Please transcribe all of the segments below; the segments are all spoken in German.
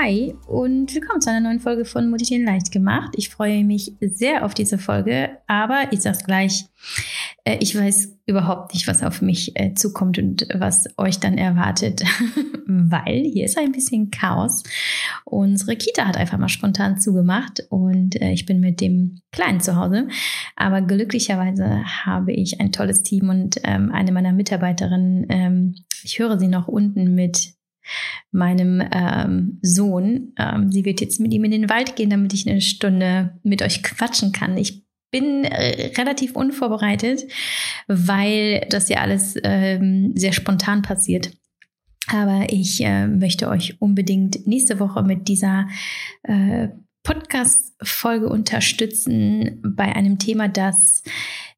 Hi und willkommen zu einer neuen Folge von Motivieren leicht gemacht. Ich freue mich sehr auf diese Folge, aber ich sag's gleich, äh, ich weiß überhaupt nicht, was auf mich äh, zukommt und was euch dann erwartet, weil hier ist ein bisschen Chaos. Unsere Kita hat einfach mal spontan zugemacht und äh, ich bin mit dem Kleinen zu Hause. Aber glücklicherweise habe ich ein tolles Team und ähm, eine meiner Mitarbeiterinnen, ähm, ich höre sie noch unten mit meinem ähm, Sohn. Ähm, sie wird jetzt mit ihm in den Wald gehen, damit ich eine Stunde mit euch quatschen kann. Ich bin äh, relativ unvorbereitet, weil das ja alles ähm, sehr spontan passiert. Aber ich äh, möchte euch unbedingt nächste Woche mit dieser äh, Podcast-Folge unterstützen bei einem Thema, das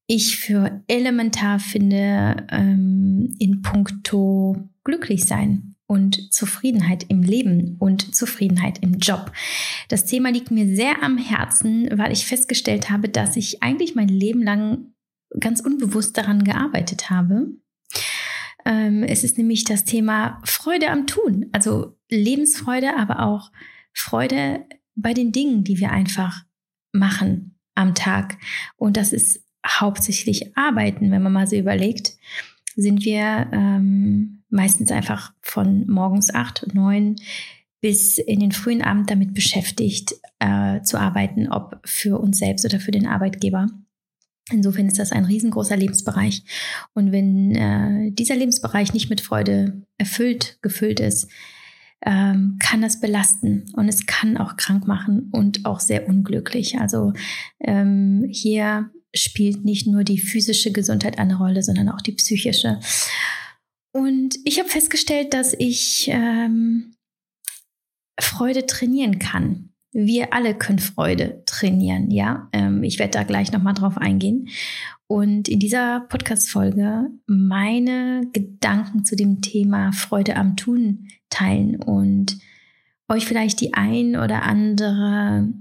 ich für elementar finde ähm, in puncto glücklich sein und Zufriedenheit im Leben und Zufriedenheit im Job. Das Thema liegt mir sehr am Herzen, weil ich festgestellt habe, dass ich eigentlich mein Leben lang ganz unbewusst daran gearbeitet habe. Ähm, es ist nämlich das Thema Freude am Tun, also Lebensfreude, aber auch Freude bei den Dingen, die wir einfach machen am Tag. Und das ist hauptsächlich Arbeiten, wenn man mal so überlegt, sind wir ähm, meistens einfach von morgens acht, neun bis in den frühen Abend damit beschäftigt, äh, zu arbeiten, ob für uns selbst oder für den Arbeitgeber. Insofern ist das ein riesengroßer Lebensbereich. Und wenn äh, dieser Lebensbereich nicht mit Freude erfüllt, gefüllt ist, ähm, kann das belasten und es kann auch krank machen und auch sehr unglücklich. Also ähm, hier spielt nicht nur die physische Gesundheit eine Rolle, sondern auch die psychische. Und ich habe festgestellt, dass ich ähm, Freude trainieren kann. Wir alle können Freude trainieren, ja. Ähm, ich werde da gleich nochmal drauf eingehen. Und in dieser Podcast-Folge meine Gedanken zu dem Thema Freude am Tun teilen und euch vielleicht die ein oder andere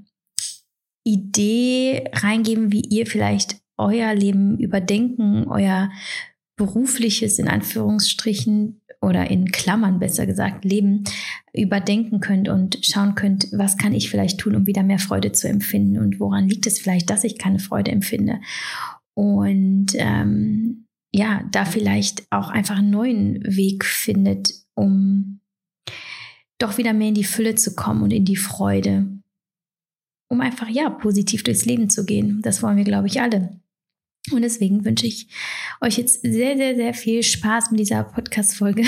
Idee reingeben, wie ihr vielleicht euer Leben überdenken, euer berufliches in Anführungsstrichen oder in Klammern besser gesagt Leben überdenken könnt und schauen könnt, was kann ich vielleicht tun, um wieder mehr Freude zu empfinden und woran liegt es vielleicht, dass ich keine Freude empfinde. Und ähm, ja, da vielleicht auch einfach einen neuen Weg findet, um doch wieder mehr in die Fülle zu kommen und in die Freude, um einfach ja positiv durchs Leben zu gehen. Das wollen wir, glaube ich, alle. Und deswegen wünsche ich euch jetzt sehr, sehr, sehr viel Spaß mit dieser Podcast-Folge,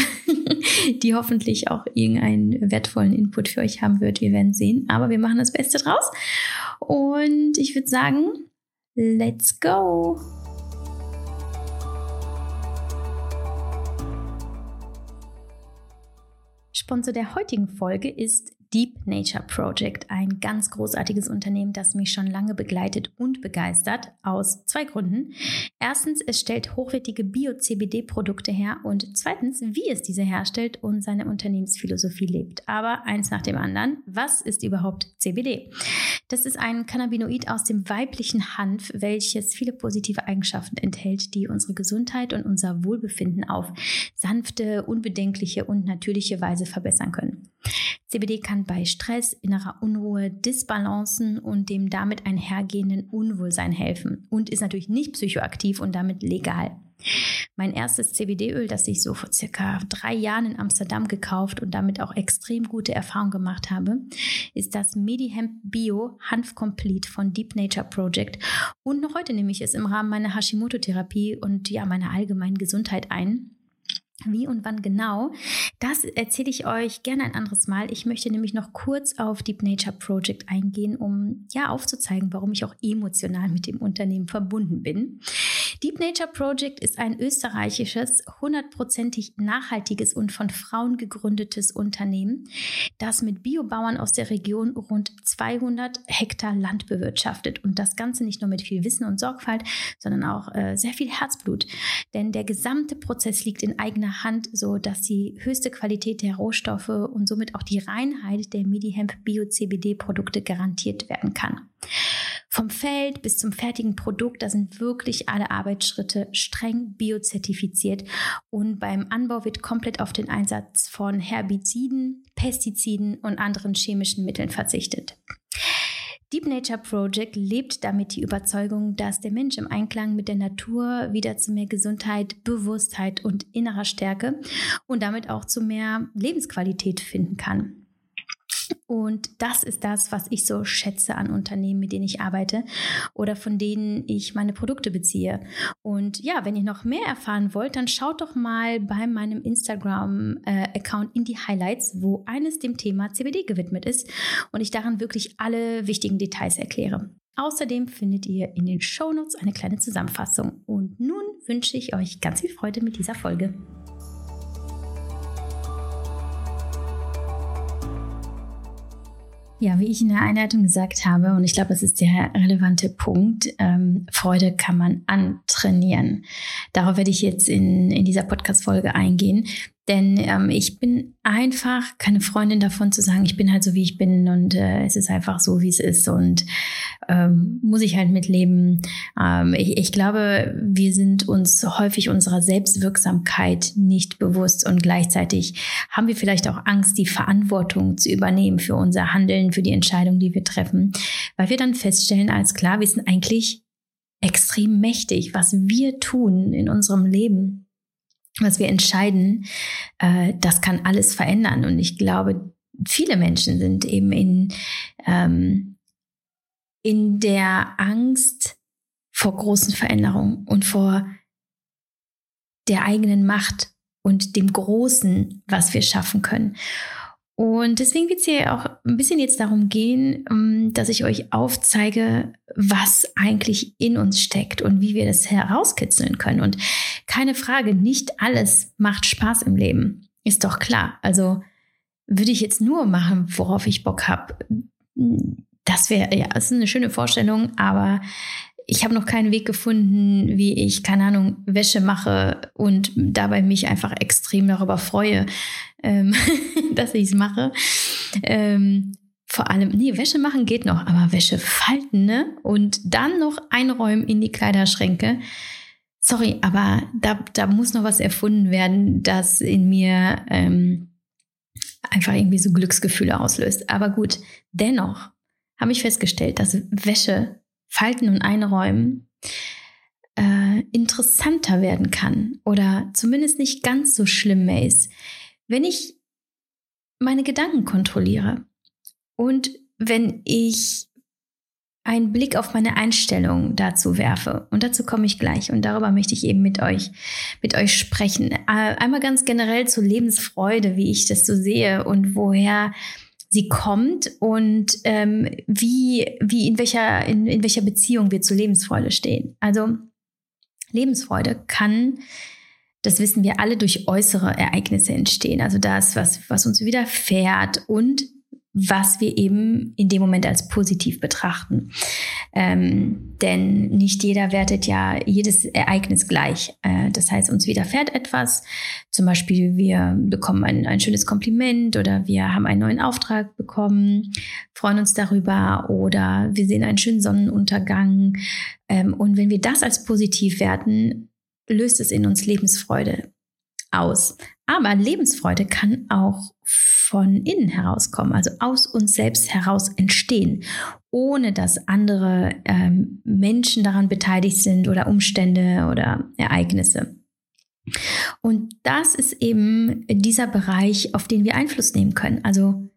die hoffentlich auch irgendeinen wertvollen Input für euch haben wird. Wir werden sehen. Aber wir machen das Beste draus. Und ich würde sagen, let's go! Sponsor der heutigen Folge ist Deep Nature Project, ein ganz großartiges Unternehmen, das mich schon lange begleitet und begeistert, aus zwei Gründen. Erstens, es stellt hochwertige Bio-CBD-Produkte her und zweitens, wie es diese herstellt und seine Unternehmensphilosophie lebt. Aber eins nach dem anderen, was ist überhaupt CBD? Das ist ein Cannabinoid aus dem weiblichen Hanf, welches viele positive Eigenschaften enthält, die unsere Gesundheit und unser Wohlbefinden auf sanfte, unbedenkliche und natürliche Weise verbessern können. CBD kann bei Stress, innerer Unruhe, Disbalancen und dem damit einhergehenden Unwohlsein helfen und ist natürlich nicht psychoaktiv und damit legal. Mein erstes CBD-Öl, das ich so vor circa drei Jahren in Amsterdam gekauft und damit auch extrem gute Erfahrungen gemacht habe, ist das MediHemp Bio Hanf Complete von Deep Nature Project. Und noch heute nehme ich es im Rahmen meiner Hashimoto-Therapie und ja meiner allgemeinen Gesundheit ein. Wie und wann genau, das erzähle ich euch gerne ein anderes Mal. Ich möchte nämlich noch kurz auf Deep Nature Project eingehen, um ja aufzuzeigen, warum ich auch emotional mit dem Unternehmen verbunden bin. Deep Nature Project ist ein österreichisches, hundertprozentig nachhaltiges und von Frauen gegründetes Unternehmen, das mit Biobauern aus der Region rund 200 Hektar Land bewirtschaftet und das Ganze nicht nur mit viel Wissen und Sorgfalt, sondern auch äh, sehr viel Herzblut. Denn der gesamte Prozess liegt in eigener Hand, so dass die höchste Qualität der Rohstoffe und somit auch die Reinheit der MediHemp Bio CBD Produkte garantiert werden kann. Vom Feld bis zum fertigen Produkt, da sind wirklich alle Arbeitsschritte streng biozertifiziert und beim Anbau wird komplett auf den Einsatz von Herbiziden, Pestiziden und anderen chemischen Mitteln verzichtet. Deep Nature Project lebt damit die Überzeugung, dass der Mensch im Einklang mit der Natur wieder zu mehr Gesundheit, Bewusstheit und innerer Stärke und damit auch zu mehr Lebensqualität finden kann. Und das ist das, was ich so schätze an Unternehmen, mit denen ich arbeite oder von denen ich meine Produkte beziehe. Und ja, wenn ihr noch mehr erfahren wollt, dann schaut doch mal bei meinem Instagram-Account in die Highlights, wo eines dem Thema CBD gewidmet ist und ich daran wirklich alle wichtigen Details erkläre. Außerdem findet ihr in den Shownotes eine kleine Zusammenfassung. Und nun wünsche ich euch ganz viel Freude mit dieser Folge. Ja, wie ich in der Einleitung gesagt habe, und ich glaube, das ist der relevante Punkt, ähm, Freude kann man antrainieren. Darauf werde ich jetzt in, in dieser Podcast-Folge eingehen. Denn ähm, ich bin einfach keine Freundin davon zu sagen, ich bin halt so, wie ich bin und äh, es ist einfach so, wie es ist und ähm, muss ich halt mitleben. Ähm, ich, ich glaube, wir sind uns häufig unserer Selbstwirksamkeit nicht bewusst und gleichzeitig haben wir vielleicht auch Angst, die Verantwortung zu übernehmen für unser Handeln, für die Entscheidung, die wir treffen, weil wir dann feststellen, als klar, wir sind eigentlich extrem mächtig, was wir tun in unserem Leben was wir entscheiden, äh, das kann alles verändern. Und ich glaube, viele Menschen sind eben in, ähm, in der Angst vor großen Veränderungen und vor der eigenen Macht und dem Großen, was wir schaffen können. Und deswegen wird es hier auch ein bisschen jetzt darum gehen, ähm, dass ich euch aufzeige, was eigentlich in uns steckt und wie wir das herauskitzeln können. Und keine Frage, nicht alles macht Spaß im Leben. Ist doch klar. Also würde ich jetzt nur machen, worauf ich Bock habe. Das wäre, ja, ist eine schöne Vorstellung, aber ich habe noch keinen Weg gefunden, wie ich, keine Ahnung, Wäsche mache und dabei mich einfach extrem darüber freue, ähm, dass ich es mache. Ähm, vor allem, nee, Wäsche machen geht noch, aber Wäsche falten, ne? Und dann noch einräumen in die Kleiderschränke. Sorry, aber da, da muss noch was erfunden werden, das in mir ähm, einfach irgendwie so Glücksgefühle auslöst. Aber gut, dennoch habe ich festgestellt, dass Wäsche falten und einräumen äh, interessanter werden kann oder zumindest nicht ganz so schlimm mehr ist, wenn ich meine Gedanken kontrolliere und wenn ich einen Blick auf meine Einstellung dazu werfe. Und dazu komme ich gleich. Und darüber möchte ich eben mit euch, mit euch sprechen. Äh, einmal ganz generell zur Lebensfreude, wie ich das so sehe und woher sie kommt und ähm, wie, wie in welcher, in, in welcher Beziehung wir zur Lebensfreude stehen. Also Lebensfreude kann, das wissen wir alle, durch äußere Ereignisse entstehen. Also das, was, was uns widerfährt und was wir eben in dem Moment als positiv betrachten. Ähm, denn nicht jeder wertet ja jedes Ereignis gleich. Äh, das heißt, uns widerfährt etwas. Zum Beispiel, wir bekommen ein, ein schönes Kompliment oder wir haben einen neuen Auftrag bekommen, freuen uns darüber oder wir sehen einen schönen Sonnenuntergang. Ähm, und wenn wir das als positiv werten, löst es in uns Lebensfreude aus. Aber Lebensfreude kann auch von innen herauskommen, also aus uns selbst heraus entstehen, ohne dass andere ähm, Menschen daran beteiligt sind oder Umstände oder Ereignisse. Und das ist eben dieser Bereich, auf den wir Einfluss nehmen können. Also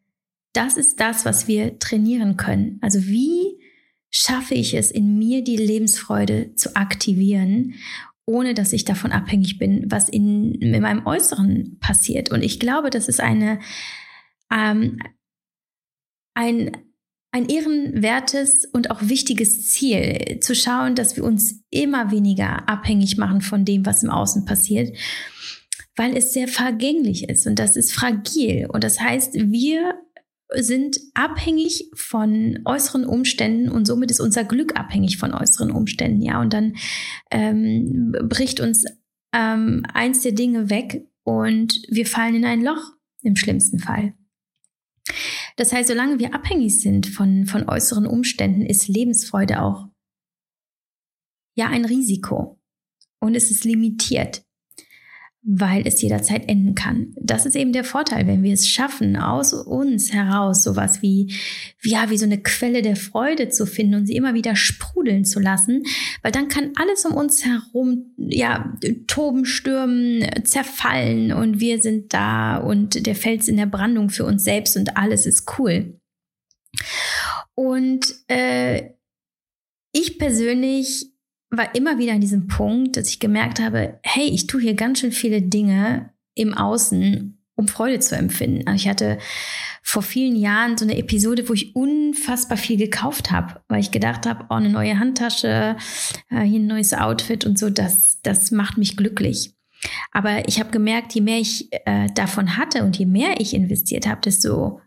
das ist das, was wir trainieren können. Also wie schaffe ich es in mir, die Lebensfreude zu aktivieren ohne dass ich davon abhängig bin, was in, in meinem Äußeren passiert. Und ich glaube, das ist eine, ähm, ein, ein ehrenwertes und auch wichtiges Ziel, zu schauen, dass wir uns immer weniger abhängig machen von dem, was im Außen passiert, weil es sehr vergänglich ist und das ist fragil. Und das heißt, wir sind abhängig von äußeren Umständen und somit ist unser Glück abhängig von äußeren Umständen, ja. Und dann ähm, bricht uns ähm, eins der Dinge weg und wir fallen in ein Loch im schlimmsten Fall. Das heißt, solange wir abhängig sind von, von äußeren Umständen, ist Lebensfreude auch ja ein Risiko. Und es ist limitiert weil es jederzeit enden kann. Das ist eben der Vorteil, wenn wir es schaffen, aus uns heraus sowas wie, ja, wie so eine Quelle der Freude zu finden und sie immer wieder sprudeln zu lassen, weil dann kann alles um uns herum, ja, toben, stürmen, zerfallen und wir sind da und der Fels in der Brandung für uns selbst und alles ist cool. Und äh, ich persönlich war immer wieder an diesem Punkt, dass ich gemerkt habe, hey, ich tue hier ganz schön viele Dinge im Außen, um Freude zu empfinden. Also ich hatte vor vielen Jahren so eine Episode, wo ich unfassbar viel gekauft habe, weil ich gedacht habe, oh, eine neue Handtasche, äh, hier ein neues Outfit und so, das, das macht mich glücklich. Aber ich habe gemerkt, je mehr ich äh, davon hatte und je mehr ich investiert habe, desto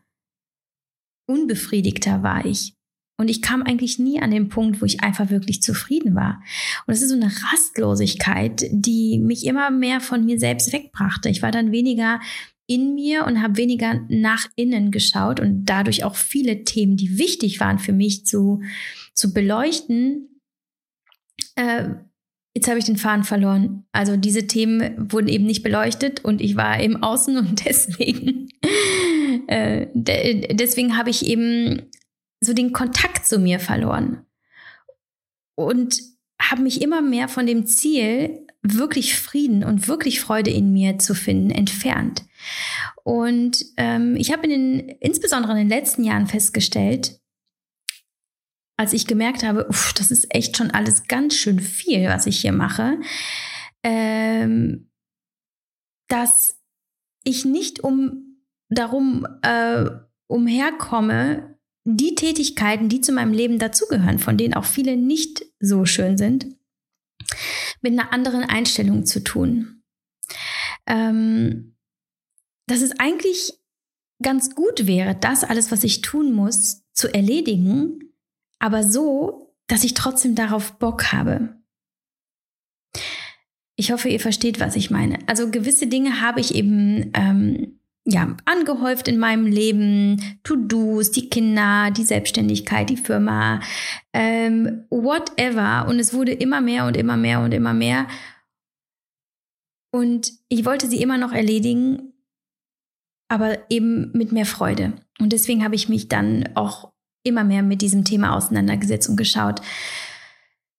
unbefriedigter war ich. Und ich kam eigentlich nie an den Punkt, wo ich einfach wirklich zufrieden war. Und es ist so eine Rastlosigkeit, die mich immer mehr von mir selbst wegbrachte. Ich war dann weniger in mir und habe weniger nach innen geschaut und dadurch auch viele Themen, die wichtig waren für mich zu, zu beleuchten. Äh, jetzt habe ich den Faden verloren. Also diese Themen wurden eben nicht beleuchtet und ich war im Außen und deswegen, äh, de deswegen habe ich eben so den Kontakt zu mir verloren und habe mich immer mehr von dem Ziel, wirklich Frieden und wirklich Freude in mir zu finden, entfernt. Und ähm, ich habe in den, insbesondere in den letzten Jahren festgestellt, als ich gemerkt habe, uff, das ist echt schon alles ganz schön viel, was ich hier mache, ähm, dass ich nicht um darum äh, umherkomme, die Tätigkeiten, die zu meinem Leben dazugehören, von denen auch viele nicht so schön sind, mit einer anderen Einstellung zu tun. Ähm, dass es eigentlich ganz gut wäre, das alles, was ich tun muss, zu erledigen, aber so, dass ich trotzdem darauf Bock habe. Ich hoffe, ihr versteht, was ich meine. Also gewisse Dinge habe ich eben ähm, ja, angehäuft in meinem Leben, To-Dos, die Kinder, die Selbstständigkeit, die Firma, ähm, whatever. Und es wurde immer mehr und immer mehr und immer mehr. Und ich wollte sie immer noch erledigen, aber eben mit mehr Freude. Und deswegen habe ich mich dann auch immer mehr mit diesem Thema auseinandergesetzt und geschaut,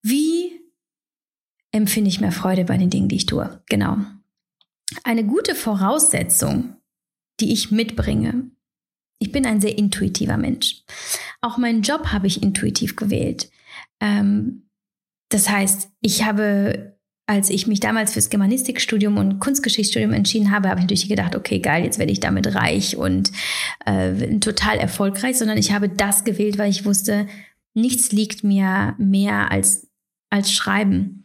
wie empfinde ich mehr Freude bei den Dingen, die ich tue. Genau. Eine gute Voraussetzung die ich mitbringe. Ich bin ein sehr intuitiver Mensch. Auch meinen Job habe ich intuitiv gewählt. Ähm, das heißt, ich habe, als ich mich damals fürs Germanistikstudium und Kunstgeschichtsstudium entschieden habe, habe ich natürlich gedacht, okay, geil, jetzt werde ich damit reich und äh, total erfolgreich, sondern ich habe das gewählt, weil ich wusste, nichts liegt mir mehr als, als Schreiben.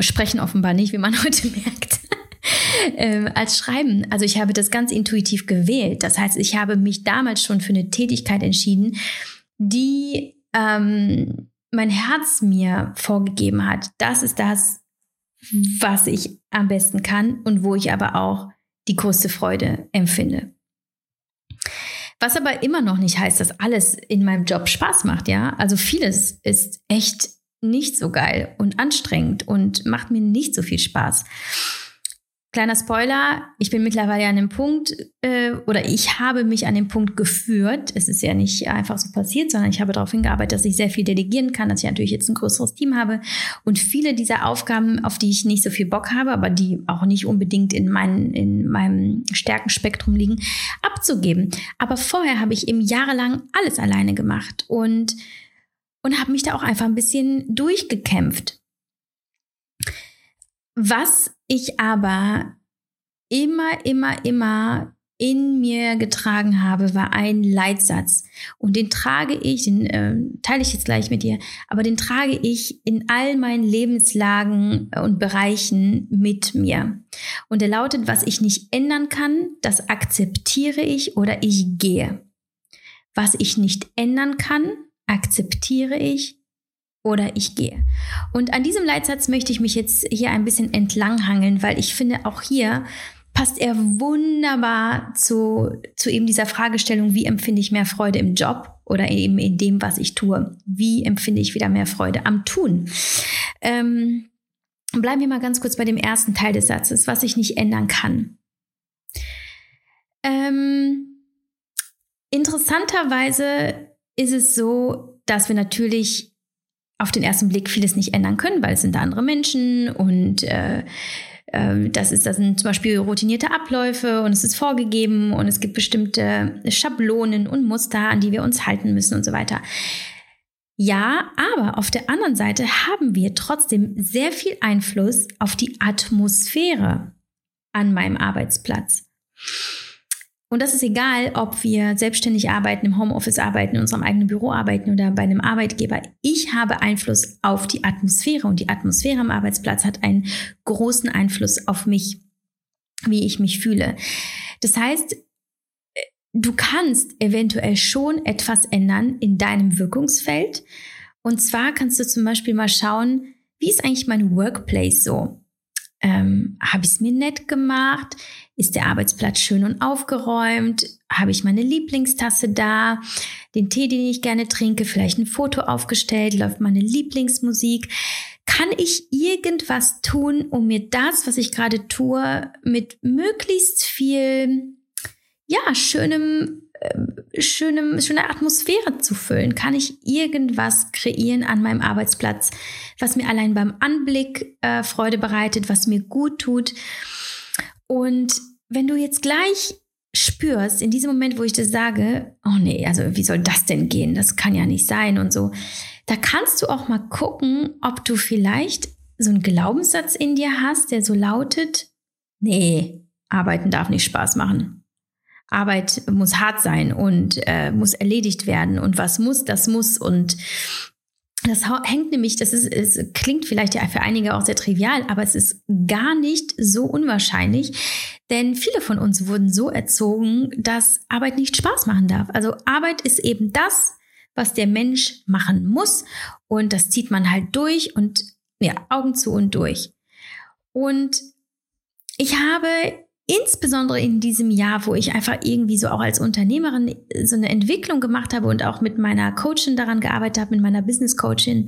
Sprechen offenbar nicht, wie man heute merkt äh, als Schreiben. Also ich habe das ganz intuitiv gewählt. Das heißt, ich habe mich damals schon für eine Tätigkeit entschieden, die ähm, mein Herz mir vorgegeben hat. Das ist das, was ich am besten kann und wo ich aber auch die größte Freude empfinde. Was aber immer noch nicht heißt, dass alles in meinem Job Spaß macht, ja. Also vieles ist echt nicht so geil und anstrengend und macht mir nicht so viel Spaß. Kleiner Spoiler, ich bin mittlerweile an dem Punkt, äh, oder ich habe mich an dem Punkt geführt. Es ist ja nicht einfach so passiert, sondern ich habe darauf hingearbeitet, dass ich sehr viel delegieren kann, dass ich natürlich jetzt ein größeres Team habe und viele dieser Aufgaben, auf die ich nicht so viel Bock habe, aber die auch nicht unbedingt in, mein, in meinem Stärkenspektrum liegen, abzugeben. Aber vorher habe ich eben jahrelang alles alleine gemacht und, und habe mich da auch einfach ein bisschen durchgekämpft. Was ich aber immer, immer, immer in mir getragen habe, war ein Leitsatz. Und den trage ich, den äh, teile ich jetzt gleich mit dir, aber den trage ich in all meinen Lebenslagen und Bereichen mit mir. Und er lautet, was ich nicht ändern kann, das akzeptiere ich oder ich gehe. Was ich nicht ändern kann, akzeptiere ich oder ich gehe. Und an diesem Leitsatz möchte ich mich jetzt hier ein bisschen entlanghangeln, weil ich finde, auch hier passt er wunderbar zu, zu eben dieser Fragestellung, wie empfinde ich mehr Freude im Job oder eben in dem, was ich tue? Wie empfinde ich wieder mehr Freude am Tun? Ähm, bleiben wir mal ganz kurz bei dem ersten Teil des Satzes, was ich nicht ändern kann. Ähm, interessanterweise ist es so, dass wir natürlich auf den ersten Blick vieles nicht ändern können, weil es sind andere Menschen und äh, äh, das, ist, das sind zum Beispiel routinierte Abläufe und es ist vorgegeben und es gibt bestimmte Schablonen und Muster, an die wir uns halten müssen und so weiter. Ja, aber auf der anderen Seite haben wir trotzdem sehr viel Einfluss auf die Atmosphäre an meinem Arbeitsplatz. Und das ist egal, ob wir selbstständig arbeiten, im Homeoffice arbeiten, in unserem eigenen Büro arbeiten oder bei einem Arbeitgeber. Ich habe Einfluss auf die Atmosphäre und die Atmosphäre am Arbeitsplatz hat einen großen Einfluss auf mich, wie ich mich fühle. Das heißt, du kannst eventuell schon etwas ändern in deinem Wirkungsfeld. Und zwar kannst du zum Beispiel mal schauen, wie ist eigentlich mein Workplace so? Ähm, Habe ich es mir nett gemacht? Ist der Arbeitsplatz schön und aufgeräumt? Habe ich meine Lieblingstasse da? Den Tee, den ich gerne trinke, vielleicht ein Foto aufgestellt? Läuft meine Lieblingsmusik? Kann ich irgendwas tun, um mir das, was ich gerade tue, mit möglichst viel, ja, schönem äh, schönem, schöne Atmosphäre zu füllen? Kann ich irgendwas kreieren an meinem Arbeitsplatz, was mir allein beim Anblick äh, Freude bereitet, was mir gut tut? Und wenn du jetzt gleich spürst, in diesem Moment, wo ich das sage, oh nee, also wie soll das denn gehen? Das kann ja nicht sein und so. Da kannst du auch mal gucken, ob du vielleicht so einen Glaubenssatz in dir hast, der so lautet, nee, arbeiten darf nicht Spaß machen. Arbeit muss hart sein und äh, muss erledigt werden und was muss, das muss und das hängt nämlich, das ist, es klingt vielleicht ja für einige auch sehr trivial, aber es ist gar nicht so unwahrscheinlich, denn viele von uns wurden so erzogen, dass Arbeit nicht Spaß machen darf. Also Arbeit ist eben das, was der Mensch machen muss und das zieht man halt durch und ja, Augen zu und durch. Und ich habe insbesondere in diesem Jahr, wo ich einfach irgendwie so auch als Unternehmerin so eine Entwicklung gemacht habe und auch mit meiner Coachin daran gearbeitet habe, mit meiner Business Coachin,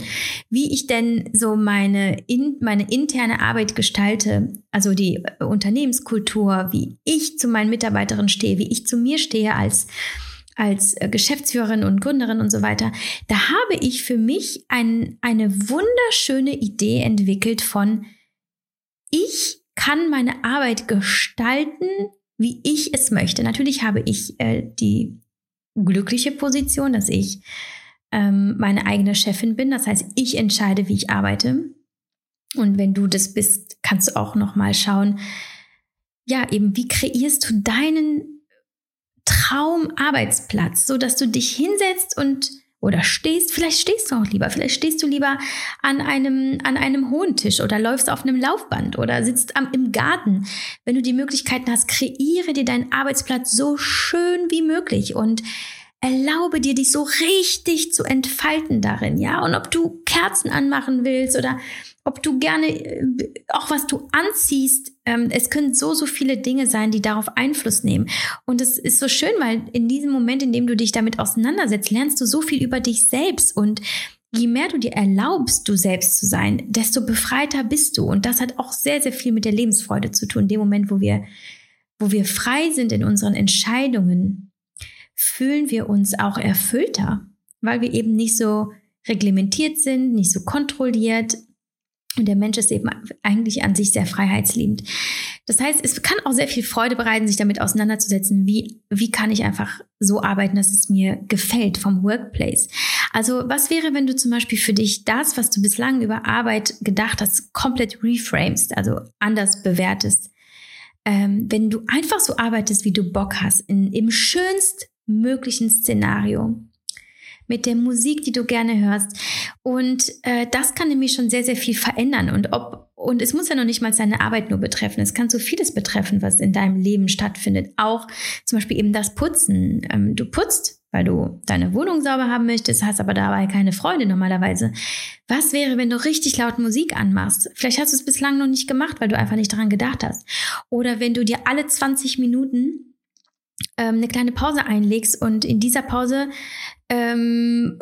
wie ich denn so meine, in, meine interne Arbeit gestalte, also die Unternehmenskultur, wie ich zu meinen Mitarbeiterinnen stehe, wie ich zu mir stehe als als Geschäftsführerin und Gründerin und so weiter, da habe ich für mich ein, eine wunderschöne Idee entwickelt von ich kann meine Arbeit gestalten, wie ich es möchte. Natürlich habe ich äh, die glückliche Position, dass ich ähm, meine eigene Chefin bin. Das heißt, ich entscheide, wie ich arbeite. Und wenn du das bist, kannst du auch noch mal schauen, ja, eben wie kreierst du deinen Traumarbeitsplatz, so dass du dich hinsetzt und oder stehst, vielleicht stehst du auch lieber, vielleicht stehst du lieber an einem, an einem hohen Tisch oder läufst auf einem Laufband oder sitzt am, im Garten. Wenn du die Möglichkeiten hast, kreiere dir deinen Arbeitsplatz so schön wie möglich und erlaube dir, dich so richtig zu entfalten darin, ja. Und ob du Kerzen anmachen willst oder ob du gerne äh, auch was du anziehst. Ähm, es können so, so viele Dinge sein, die darauf Einfluss nehmen. Und es ist so schön, weil in diesem Moment, in dem du dich damit auseinandersetzt, lernst du so viel über dich selbst und Je mehr du dir erlaubst, du selbst zu sein, desto befreiter bist du. Und das hat auch sehr, sehr viel mit der Lebensfreude zu tun. In dem Moment, wo wir, wo wir frei sind in unseren Entscheidungen, fühlen wir uns auch erfüllter, weil wir eben nicht so reglementiert sind, nicht so kontrolliert, und der Mensch ist eben eigentlich an sich sehr freiheitsliebend. Das heißt, es kann auch sehr viel Freude bereiten, sich damit auseinanderzusetzen, wie, wie kann ich einfach so arbeiten, dass es mir gefällt vom Workplace. Also was wäre, wenn du zum Beispiel für dich das, was du bislang über Arbeit gedacht hast, komplett reframest, also anders bewertest? Ähm, wenn du einfach so arbeitest, wie du Bock hast, in, im schönst möglichen Szenario mit der Musik, die du gerne hörst. Und äh, das kann nämlich schon sehr, sehr viel verändern. Und ob und es muss ja noch nicht mal seine Arbeit nur betreffen. Es kann so vieles betreffen, was in deinem Leben stattfindet. Auch zum Beispiel eben das Putzen. Ähm, du putzt weil du deine Wohnung sauber haben möchtest, hast aber dabei keine Freunde normalerweise. Was wäre, wenn du richtig laut Musik anmachst? Vielleicht hast du es bislang noch nicht gemacht, weil du einfach nicht daran gedacht hast. Oder wenn du dir alle 20 Minuten ähm, eine kleine Pause einlegst und in dieser Pause ähm,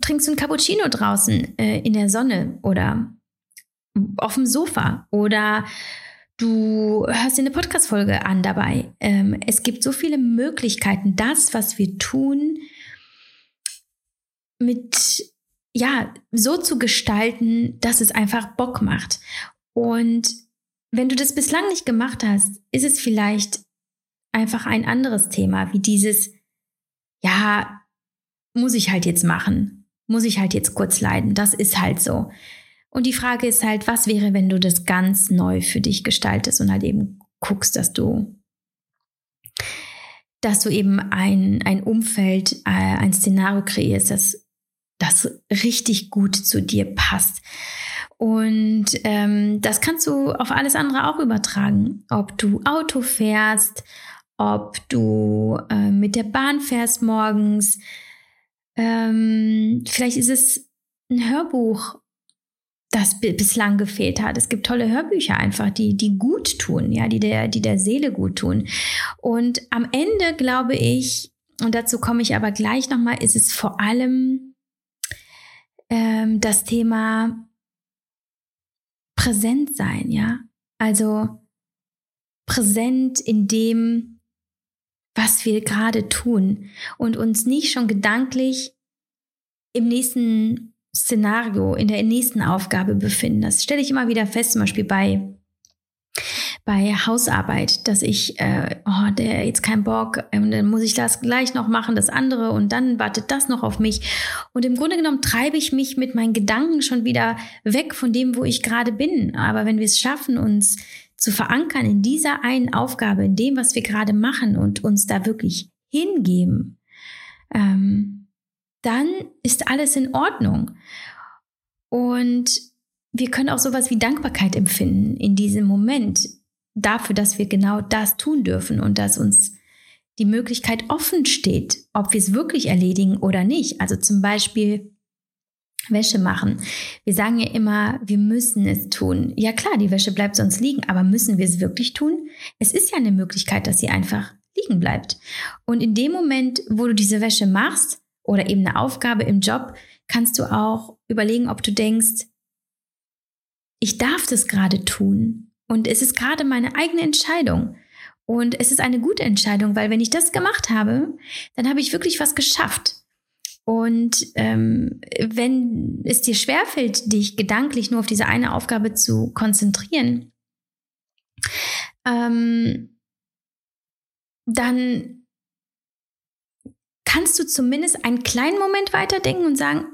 trinkst du ein Cappuccino draußen äh, in der Sonne oder auf dem Sofa oder Du hörst dir eine Podcast-Folge an dabei. Ähm, es gibt so viele Möglichkeiten, das, was wir tun, mit, ja, so zu gestalten, dass es einfach Bock macht. Und wenn du das bislang nicht gemacht hast, ist es vielleicht einfach ein anderes Thema, wie dieses, ja, muss ich halt jetzt machen, muss ich halt jetzt kurz leiden, das ist halt so. Und die Frage ist halt, was wäre, wenn du das ganz neu für dich gestaltest und halt eben guckst, dass du, dass du eben ein, ein Umfeld, äh, ein Szenario kreierst, das, das richtig gut zu dir passt. Und ähm, das kannst du auf alles andere auch übertragen. Ob du Auto fährst, ob du äh, mit der Bahn fährst morgens. Ähm, vielleicht ist es ein Hörbuch das bislang gefehlt hat. Es gibt tolle Hörbücher einfach, die, die gut tun, ja, die der, die der Seele gut tun. Und am Ende glaube ich, und dazu komme ich aber gleich nochmal, ist es vor allem ähm, das Thema präsent sein, ja. Also präsent in dem, was wir gerade tun und uns nicht schon gedanklich im nächsten Szenario, in der nächsten Aufgabe befinden. Das stelle ich immer wieder fest, zum Beispiel bei bei Hausarbeit, dass ich, äh, oh, der jetzt kein Bock, und dann muss ich das gleich noch machen, das andere und dann wartet das noch auf mich. Und im Grunde genommen treibe ich mich mit meinen Gedanken schon wieder weg von dem, wo ich gerade bin. Aber wenn wir es schaffen, uns zu verankern in dieser einen Aufgabe, in dem, was wir gerade machen und uns da wirklich hingeben, ähm, dann ist alles in Ordnung. Und wir können auch sowas wie Dankbarkeit empfinden in diesem Moment dafür, dass wir genau das tun dürfen und dass uns die Möglichkeit offen steht, ob wir es wirklich erledigen oder nicht. Also zum Beispiel Wäsche machen. Wir sagen ja immer, wir müssen es tun. Ja klar, die Wäsche bleibt sonst liegen, aber müssen wir es wirklich tun? Es ist ja eine Möglichkeit, dass sie einfach liegen bleibt. Und in dem Moment, wo du diese Wäsche machst, oder eben eine Aufgabe im Job, kannst du auch überlegen, ob du denkst, ich darf das gerade tun. Und es ist gerade meine eigene Entscheidung. Und es ist eine gute Entscheidung, weil wenn ich das gemacht habe, dann habe ich wirklich was geschafft. Und ähm, wenn es dir schwerfällt, dich gedanklich nur auf diese eine Aufgabe zu konzentrieren, ähm, dann kannst du zumindest einen kleinen Moment weiterdenken und sagen,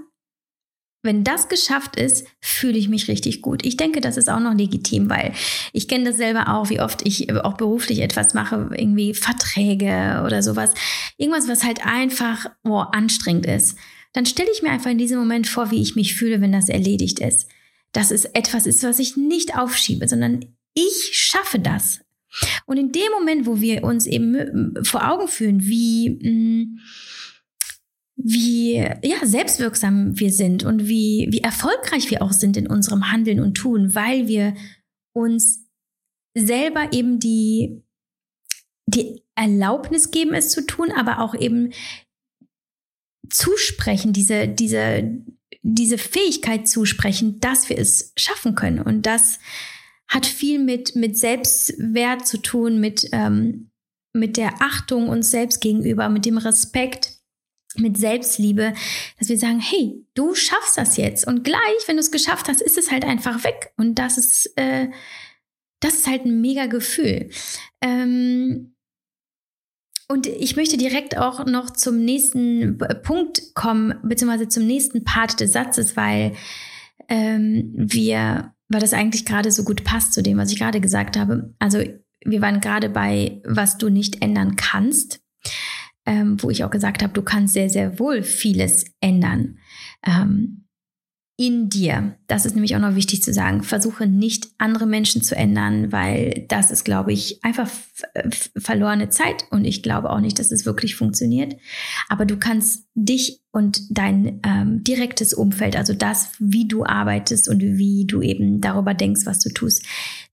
wenn das geschafft ist, fühle ich mich richtig gut. Ich denke, das ist auch noch legitim, weil ich kenne das selber auch, wie oft ich auch beruflich etwas mache, irgendwie Verträge oder sowas. Irgendwas, was halt einfach oh, anstrengend ist. Dann stelle ich mir einfach in diesem Moment vor, wie ich mich fühle, wenn das erledigt ist. Dass es etwas ist, was ich nicht aufschiebe, sondern ich schaffe das. Und in dem Moment, wo wir uns eben vor Augen führen, wie, mm, wie ja, selbstwirksam wir sind und wie, wie erfolgreich wir auch sind in unserem Handeln und Tun, weil wir uns selber eben die, die Erlaubnis geben, es zu tun, aber auch eben zusprechen, diese, diese, diese Fähigkeit zusprechen, dass wir es schaffen können. Und das hat viel mit, mit Selbstwert zu tun, mit, ähm, mit der Achtung uns selbst gegenüber, mit dem Respekt, mit Selbstliebe, dass wir sagen, hey, du schaffst das jetzt. Und gleich, wenn du es geschafft hast, ist es halt einfach weg. Und das ist, äh, das ist halt ein mega Gefühl. Ähm, und ich möchte direkt auch noch zum nächsten Punkt kommen, beziehungsweise zum nächsten Part des Satzes, weil ähm, wir weil das eigentlich gerade so gut passt zu dem, was ich gerade gesagt habe. Also wir waren gerade bei, was du nicht ändern kannst, ähm, wo ich auch gesagt habe, du kannst sehr, sehr wohl vieles ändern. Ähm, in dir. Das ist nämlich auch noch wichtig zu sagen. Versuche nicht andere Menschen zu ändern, weil das ist, glaube ich, einfach verlorene Zeit und ich glaube auch nicht, dass es wirklich funktioniert. Aber du kannst dich und dein ähm, direktes Umfeld, also das, wie du arbeitest und wie du eben darüber denkst, was du tust,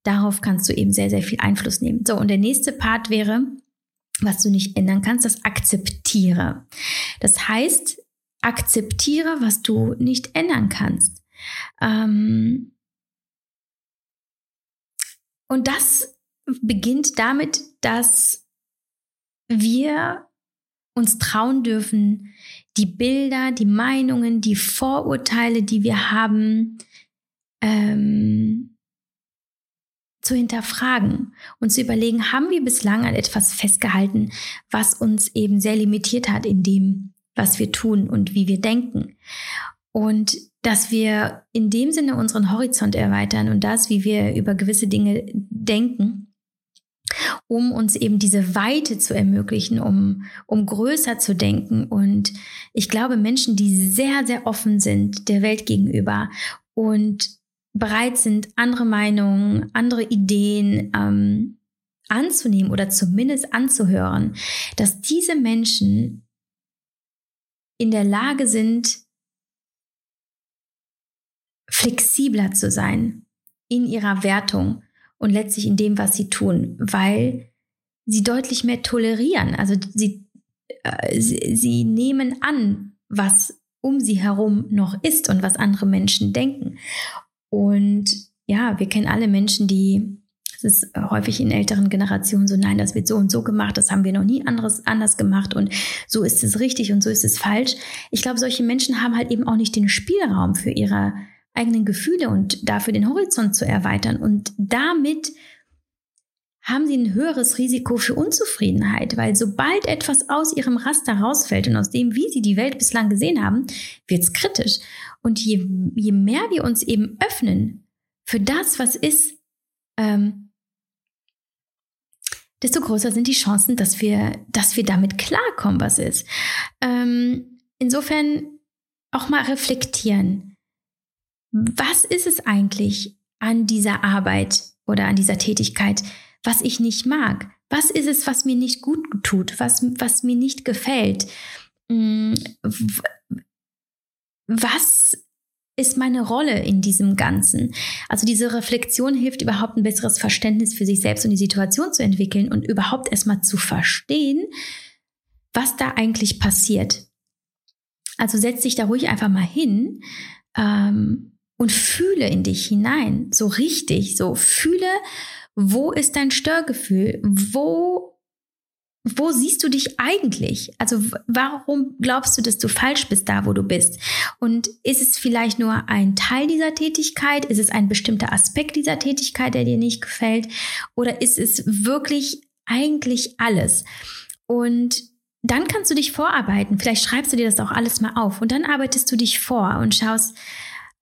darauf kannst du eben sehr, sehr viel Einfluss nehmen. So, und der nächste Part wäre, was du nicht ändern kannst, das akzeptiere. Das heißt, akzeptiere, was du nicht ändern kannst. Ähm und das beginnt damit, dass wir uns trauen dürfen, die Bilder, die Meinungen, die Vorurteile, die wir haben, ähm, zu hinterfragen und zu überlegen, haben wir bislang an etwas festgehalten, was uns eben sehr limitiert hat in dem, was wir tun und wie wir denken. Und dass wir in dem Sinne unseren Horizont erweitern und das, wie wir über gewisse Dinge denken, um uns eben diese Weite zu ermöglichen, um, um größer zu denken. Und ich glaube, Menschen, die sehr, sehr offen sind der Welt gegenüber und bereit sind, andere Meinungen, andere Ideen ähm, anzunehmen oder zumindest anzuhören, dass diese Menschen in der Lage sind, flexibler zu sein in ihrer Wertung und letztlich in dem, was sie tun, weil sie deutlich mehr tolerieren. Also sie, äh, sie, sie nehmen an, was um sie herum noch ist und was andere Menschen denken. Und ja, wir kennen alle Menschen, die es ist häufig in älteren Generationen so, nein, das wird so und so gemacht, das haben wir noch nie anderes, anders gemacht und so ist es richtig und so ist es falsch. Ich glaube, solche Menschen haben halt eben auch nicht den Spielraum für ihre eigenen Gefühle und dafür den Horizont zu erweitern und damit haben sie ein höheres Risiko für Unzufriedenheit, weil sobald etwas aus ihrem Raster rausfällt und aus dem, wie sie die Welt bislang gesehen haben, wird es kritisch. Und je, je mehr wir uns eben öffnen für das, was ist, ähm, desto größer sind die Chancen, dass wir, dass wir damit klarkommen, was ist. Ähm, insofern auch mal reflektieren. Was ist es eigentlich an dieser Arbeit oder an dieser Tätigkeit, was ich nicht mag? Was ist es, was mir nicht gut tut, was, was mir nicht gefällt? Was ist meine Rolle in diesem Ganzen? Also diese Reflexion hilft überhaupt ein besseres Verständnis für sich selbst und die Situation zu entwickeln und überhaupt erstmal zu verstehen, was da eigentlich passiert. Also setz dich da ruhig einfach mal hin ähm, und fühle in dich hinein, so richtig, so fühle, wo ist dein Störgefühl, wo wo siehst du dich eigentlich? Also warum glaubst du, dass du falsch bist da, wo du bist? Und ist es vielleicht nur ein Teil dieser Tätigkeit? Ist es ein bestimmter Aspekt dieser Tätigkeit, der dir nicht gefällt? Oder ist es wirklich eigentlich alles? Und dann kannst du dich vorarbeiten. Vielleicht schreibst du dir das auch alles mal auf und dann arbeitest du dich vor und schaust,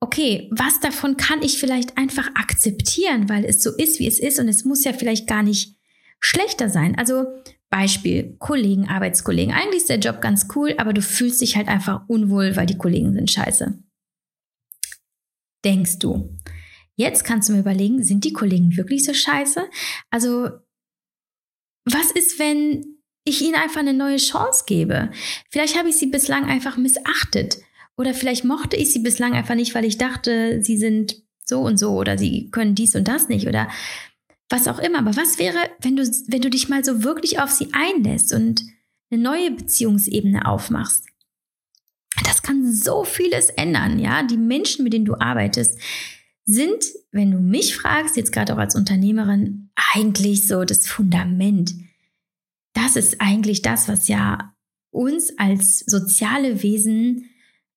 okay, was davon kann ich vielleicht einfach akzeptieren, weil es so ist, wie es ist und es muss ja vielleicht gar nicht schlechter sein. Also Beispiel Kollegen, Arbeitskollegen. Eigentlich ist der Job ganz cool, aber du fühlst dich halt einfach unwohl, weil die Kollegen sind scheiße. Denkst du. Jetzt kannst du mir überlegen, sind die Kollegen wirklich so scheiße? Also, was ist, wenn ich ihnen einfach eine neue Chance gebe? Vielleicht habe ich sie bislang einfach missachtet. Oder vielleicht mochte ich sie bislang einfach nicht, weil ich dachte, sie sind so und so oder sie können dies und das nicht. Oder was auch immer. Aber was wäre, wenn du, wenn du dich mal so wirklich auf sie einlässt und eine neue Beziehungsebene aufmachst? Das kann so vieles ändern, ja. Die Menschen, mit denen du arbeitest, sind, wenn du mich fragst, jetzt gerade auch als Unternehmerin, eigentlich so das Fundament. Das ist eigentlich das, was ja uns als soziale Wesen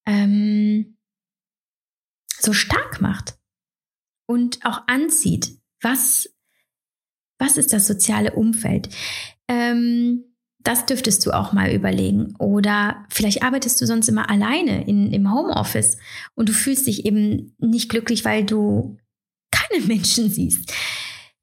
ähm, so stark macht und auch anzieht. Was was ist das soziale Umfeld? Ähm, das dürftest du auch mal überlegen. Oder vielleicht arbeitest du sonst immer alleine in, im Homeoffice und du fühlst dich eben nicht glücklich, weil du keine Menschen siehst.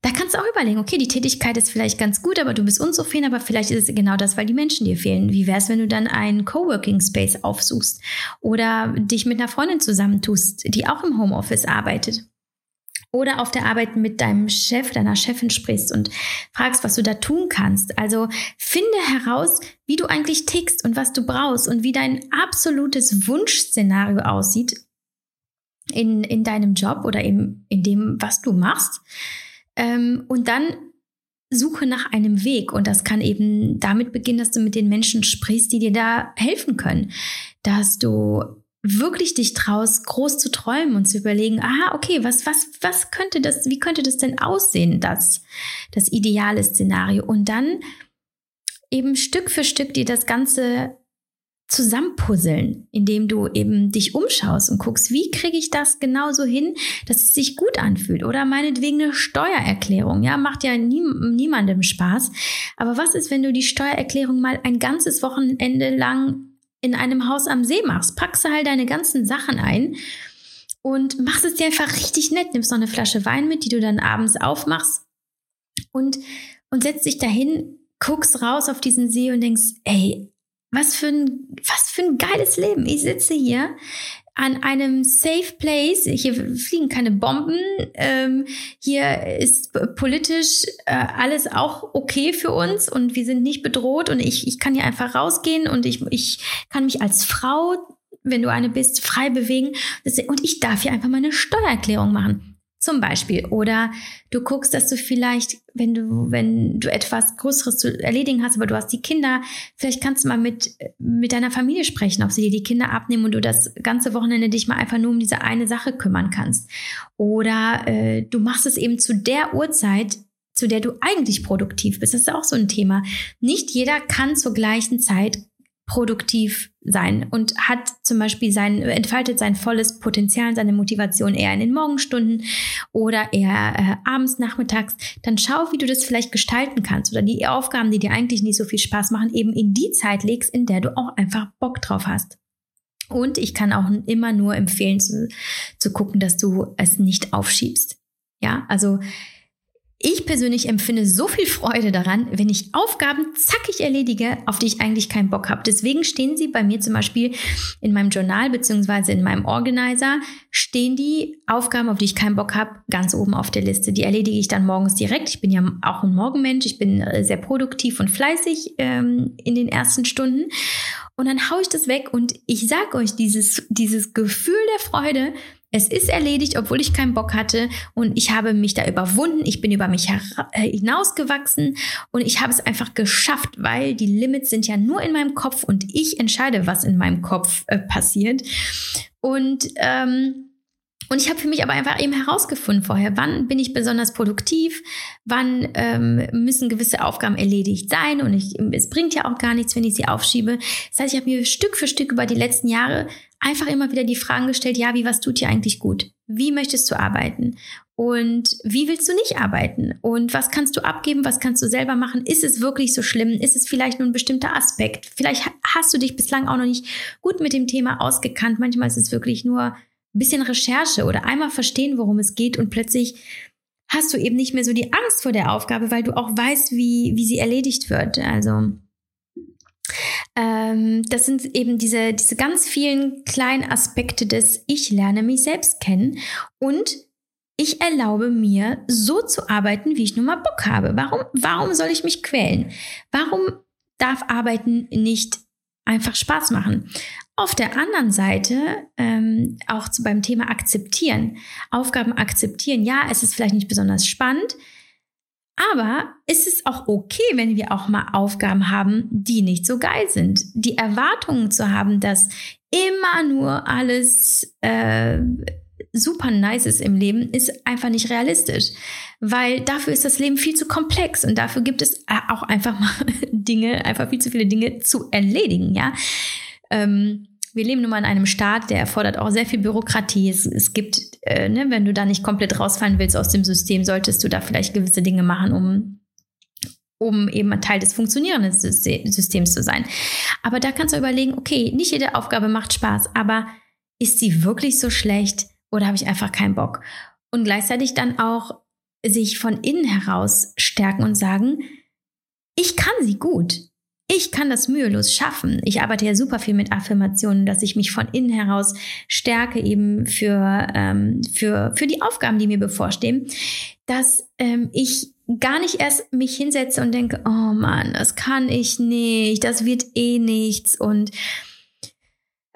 da kannst du auch überlegen, okay, die Tätigkeit ist vielleicht ganz gut, aber du bist unzufrieden, aber vielleicht ist es genau das, weil die Menschen dir fehlen. Wie wäre es, wenn du dann einen Coworking Space aufsuchst oder dich mit einer Freundin zusammentust, die auch im Homeoffice arbeitet? Oder auf der Arbeit mit deinem Chef, deiner Chefin sprichst und fragst, was du da tun kannst. Also finde heraus, wie du eigentlich tickst und was du brauchst und wie dein absolutes Wunschszenario aussieht in, in deinem Job oder in, in dem, was du machst. Ähm, und dann suche nach einem Weg. Und das kann eben damit beginnen, dass du mit den Menschen sprichst, die dir da helfen können. Dass du wirklich dich traust, groß zu träumen und zu überlegen, aha, okay, was, was, was könnte das, wie könnte das denn aussehen, das, das ideale Szenario? Und dann eben Stück für Stück dir das Ganze zusammenpuzzeln, indem du eben dich umschaust und guckst, wie kriege ich das genauso hin, dass es sich gut anfühlt oder meinetwegen eine Steuererklärung, ja, macht ja nie, niemandem Spaß. Aber was ist, wenn du die Steuererklärung mal ein ganzes Wochenende lang in einem Haus am See machst? Packst du halt deine ganzen Sachen ein und machst es dir einfach richtig nett, nimmst noch eine Flasche Wein mit, die du dann abends aufmachst und, und setzt dich dahin, guckst raus auf diesen See und denkst, ey, was für ein, was für ein geiles Leben. Ich sitze hier an einem safe place. Hier fliegen keine Bomben. Ähm, hier ist politisch äh, alles auch okay für uns und wir sind nicht bedroht und ich, ich kann hier einfach rausgehen und ich, ich kann mich als Frau, wenn du eine bist, frei bewegen und ich darf hier einfach meine Steuererklärung machen. Zum Beispiel. Oder du guckst, dass du vielleicht, wenn du, wenn du etwas Größeres zu erledigen hast, aber du hast die Kinder, vielleicht kannst du mal mit, mit deiner Familie sprechen, ob sie dir die Kinder abnehmen und du das ganze Wochenende dich mal einfach nur um diese eine Sache kümmern kannst. Oder äh, du machst es eben zu der Uhrzeit, zu der du eigentlich produktiv bist. Das ist auch so ein Thema. Nicht jeder kann zur gleichen Zeit produktiv sein und hat zum Beispiel sein, entfaltet sein volles Potenzial, seine Motivation eher in den Morgenstunden oder eher äh, abends, nachmittags, dann schau, wie du das vielleicht gestalten kannst oder die Aufgaben, die dir eigentlich nicht so viel Spaß machen, eben in die Zeit legst, in der du auch einfach Bock drauf hast. Und ich kann auch immer nur empfehlen zu, zu gucken, dass du es nicht aufschiebst. Ja, also ich persönlich empfinde so viel Freude daran, wenn ich Aufgaben zackig erledige, auf die ich eigentlich keinen Bock habe. Deswegen stehen sie bei mir zum Beispiel in meinem Journal beziehungsweise in meinem Organizer, stehen die Aufgaben, auf die ich keinen Bock habe, ganz oben auf der Liste. Die erledige ich dann morgens direkt. Ich bin ja auch ein Morgenmensch. Ich bin äh, sehr produktiv und fleißig ähm, in den ersten Stunden. Und dann haue ich das weg und ich sage euch, dieses, dieses Gefühl der Freude, es ist erledigt, obwohl ich keinen Bock hatte und ich habe mich da überwunden. Ich bin über mich äh, hinausgewachsen und ich habe es einfach geschafft, weil die Limits sind ja nur in meinem Kopf und ich entscheide, was in meinem Kopf äh, passiert. Und ähm, und ich habe für mich aber einfach eben herausgefunden vorher, wann bin ich besonders produktiv, wann ähm, müssen gewisse Aufgaben erledigt sein und ich, es bringt ja auch gar nichts, wenn ich sie aufschiebe. Das heißt, ich habe mir Stück für Stück über die letzten Jahre einfach immer wieder die Fragen gestellt, ja, wie was tut dir eigentlich gut? Wie möchtest du arbeiten? Und wie willst du nicht arbeiten? Und was kannst du abgeben? Was kannst du selber machen? Ist es wirklich so schlimm? Ist es vielleicht nur ein bestimmter Aspekt? Vielleicht hast du dich bislang auch noch nicht gut mit dem Thema ausgekannt. Manchmal ist es wirklich nur ein bisschen Recherche oder einmal verstehen, worum es geht und plötzlich hast du eben nicht mehr so die Angst vor der Aufgabe, weil du auch weißt, wie, wie sie erledigt wird. Also ähm, das sind eben diese, diese ganz vielen kleinen Aspekte des Ich lerne mich selbst kennen und ich erlaube mir, so zu arbeiten, wie ich nun mal Bock habe. Warum, warum soll ich mich quälen? Warum darf Arbeiten nicht einfach Spaß machen? Auf der anderen Seite, ähm, auch zu, beim Thema akzeptieren, Aufgaben akzeptieren. Ja, es ist vielleicht nicht besonders spannend, aber ist es auch okay, wenn wir auch mal Aufgaben haben, die nicht so geil sind? Die Erwartungen zu haben, dass immer nur alles äh, super nice ist im Leben, ist einfach nicht realistisch. Weil dafür ist das Leben viel zu komplex und dafür gibt es äh, auch einfach mal Dinge, einfach viel zu viele Dinge zu erledigen, ja. Ähm, wir leben nun mal in einem Staat, der erfordert auch sehr viel Bürokratie. Es, es gibt, äh, ne, wenn du da nicht komplett rausfallen willst aus dem System, solltest du da vielleicht gewisse Dinge machen, um um eben ein Teil des funktionierenden Systems zu sein. Aber da kannst du überlegen, okay, nicht jede Aufgabe macht Spaß, aber ist sie wirklich so schlecht oder habe ich einfach keinen Bock? Und gleichzeitig dann auch sich von innen heraus stärken und sagen, ich kann sie gut. Ich kann das mühelos schaffen. Ich arbeite ja super viel mit Affirmationen, dass ich mich von innen heraus stärke eben für, ähm, für, für die Aufgaben, die mir bevorstehen, dass ähm, ich gar nicht erst mich hinsetze und denke, oh Mann, das kann ich nicht, das wird eh nichts und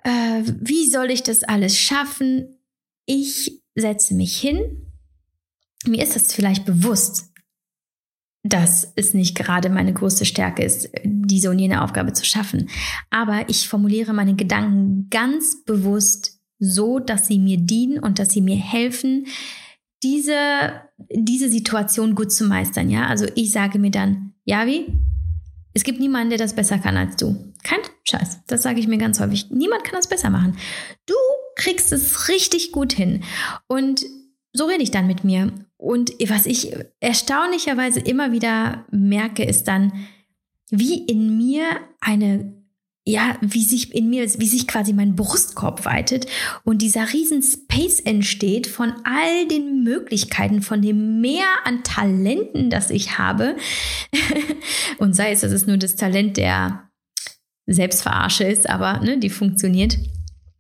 äh, wie soll ich das alles schaffen? Ich setze mich hin. Mir ist das vielleicht bewusst, dass es nicht gerade meine größte Stärke ist, diese und jene Aufgabe zu schaffen. Aber ich formuliere meine Gedanken ganz bewusst so, dass sie mir dienen und dass sie mir helfen, diese, diese Situation gut zu meistern. Ja, also ich sage mir dann, Javi, es gibt niemanden, der das besser kann als du. Kein Scheiß. Das sage ich mir ganz häufig. Niemand kann das besser machen. Du kriegst es richtig gut hin. Und so rede ich dann mit mir. Und was ich erstaunlicherweise immer wieder merke, ist dann, wie in mir eine ja, wie sich in mir, wie sich quasi mein Brustkorb weitet und dieser riesen Space entsteht von all den Möglichkeiten, von dem Meer an Talenten, das ich habe. und sei es, dass es nur das Talent der Selbstverarsche ist, aber ne, die funktioniert.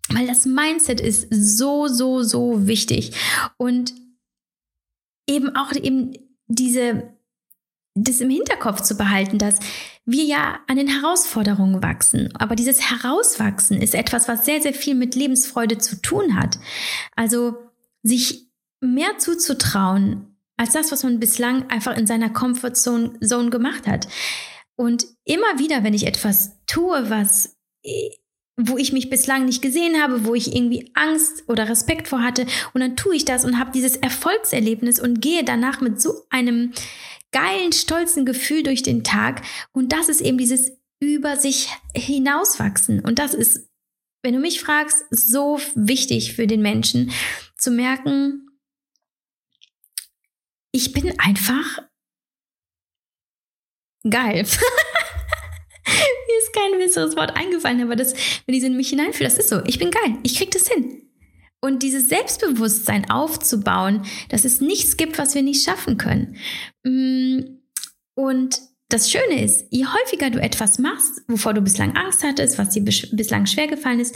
Weil das Mindset ist so, so, so wichtig. Und eben auch eben diese, das im Hinterkopf zu behalten, dass wir ja an den Herausforderungen wachsen. Aber dieses Herauswachsen ist etwas, was sehr, sehr viel mit Lebensfreude zu tun hat. Also sich mehr zuzutrauen als das, was man bislang einfach in seiner Comfortzone Zone gemacht hat. Und immer wieder, wenn ich etwas tue, was wo ich mich bislang nicht gesehen habe, wo ich irgendwie Angst oder Respekt vor hatte. Und dann tue ich das und habe dieses Erfolgserlebnis und gehe danach mit so einem geilen, stolzen Gefühl durch den Tag. Und das ist eben dieses über sich hinauswachsen. Und das ist, wenn du mich fragst, so wichtig für den Menschen zu merken, ich bin einfach geil. Mir ist kein besseres Wort eingefallen, aber das, wenn ich in mich hineinfühle, das ist so. Ich bin geil. Ich krieg das hin. Und dieses Selbstbewusstsein aufzubauen, dass es nichts gibt, was wir nicht schaffen können. Mm, und das Schöne ist, je häufiger du etwas machst, wovor du bislang Angst hattest, was dir bislang schwer gefallen ist,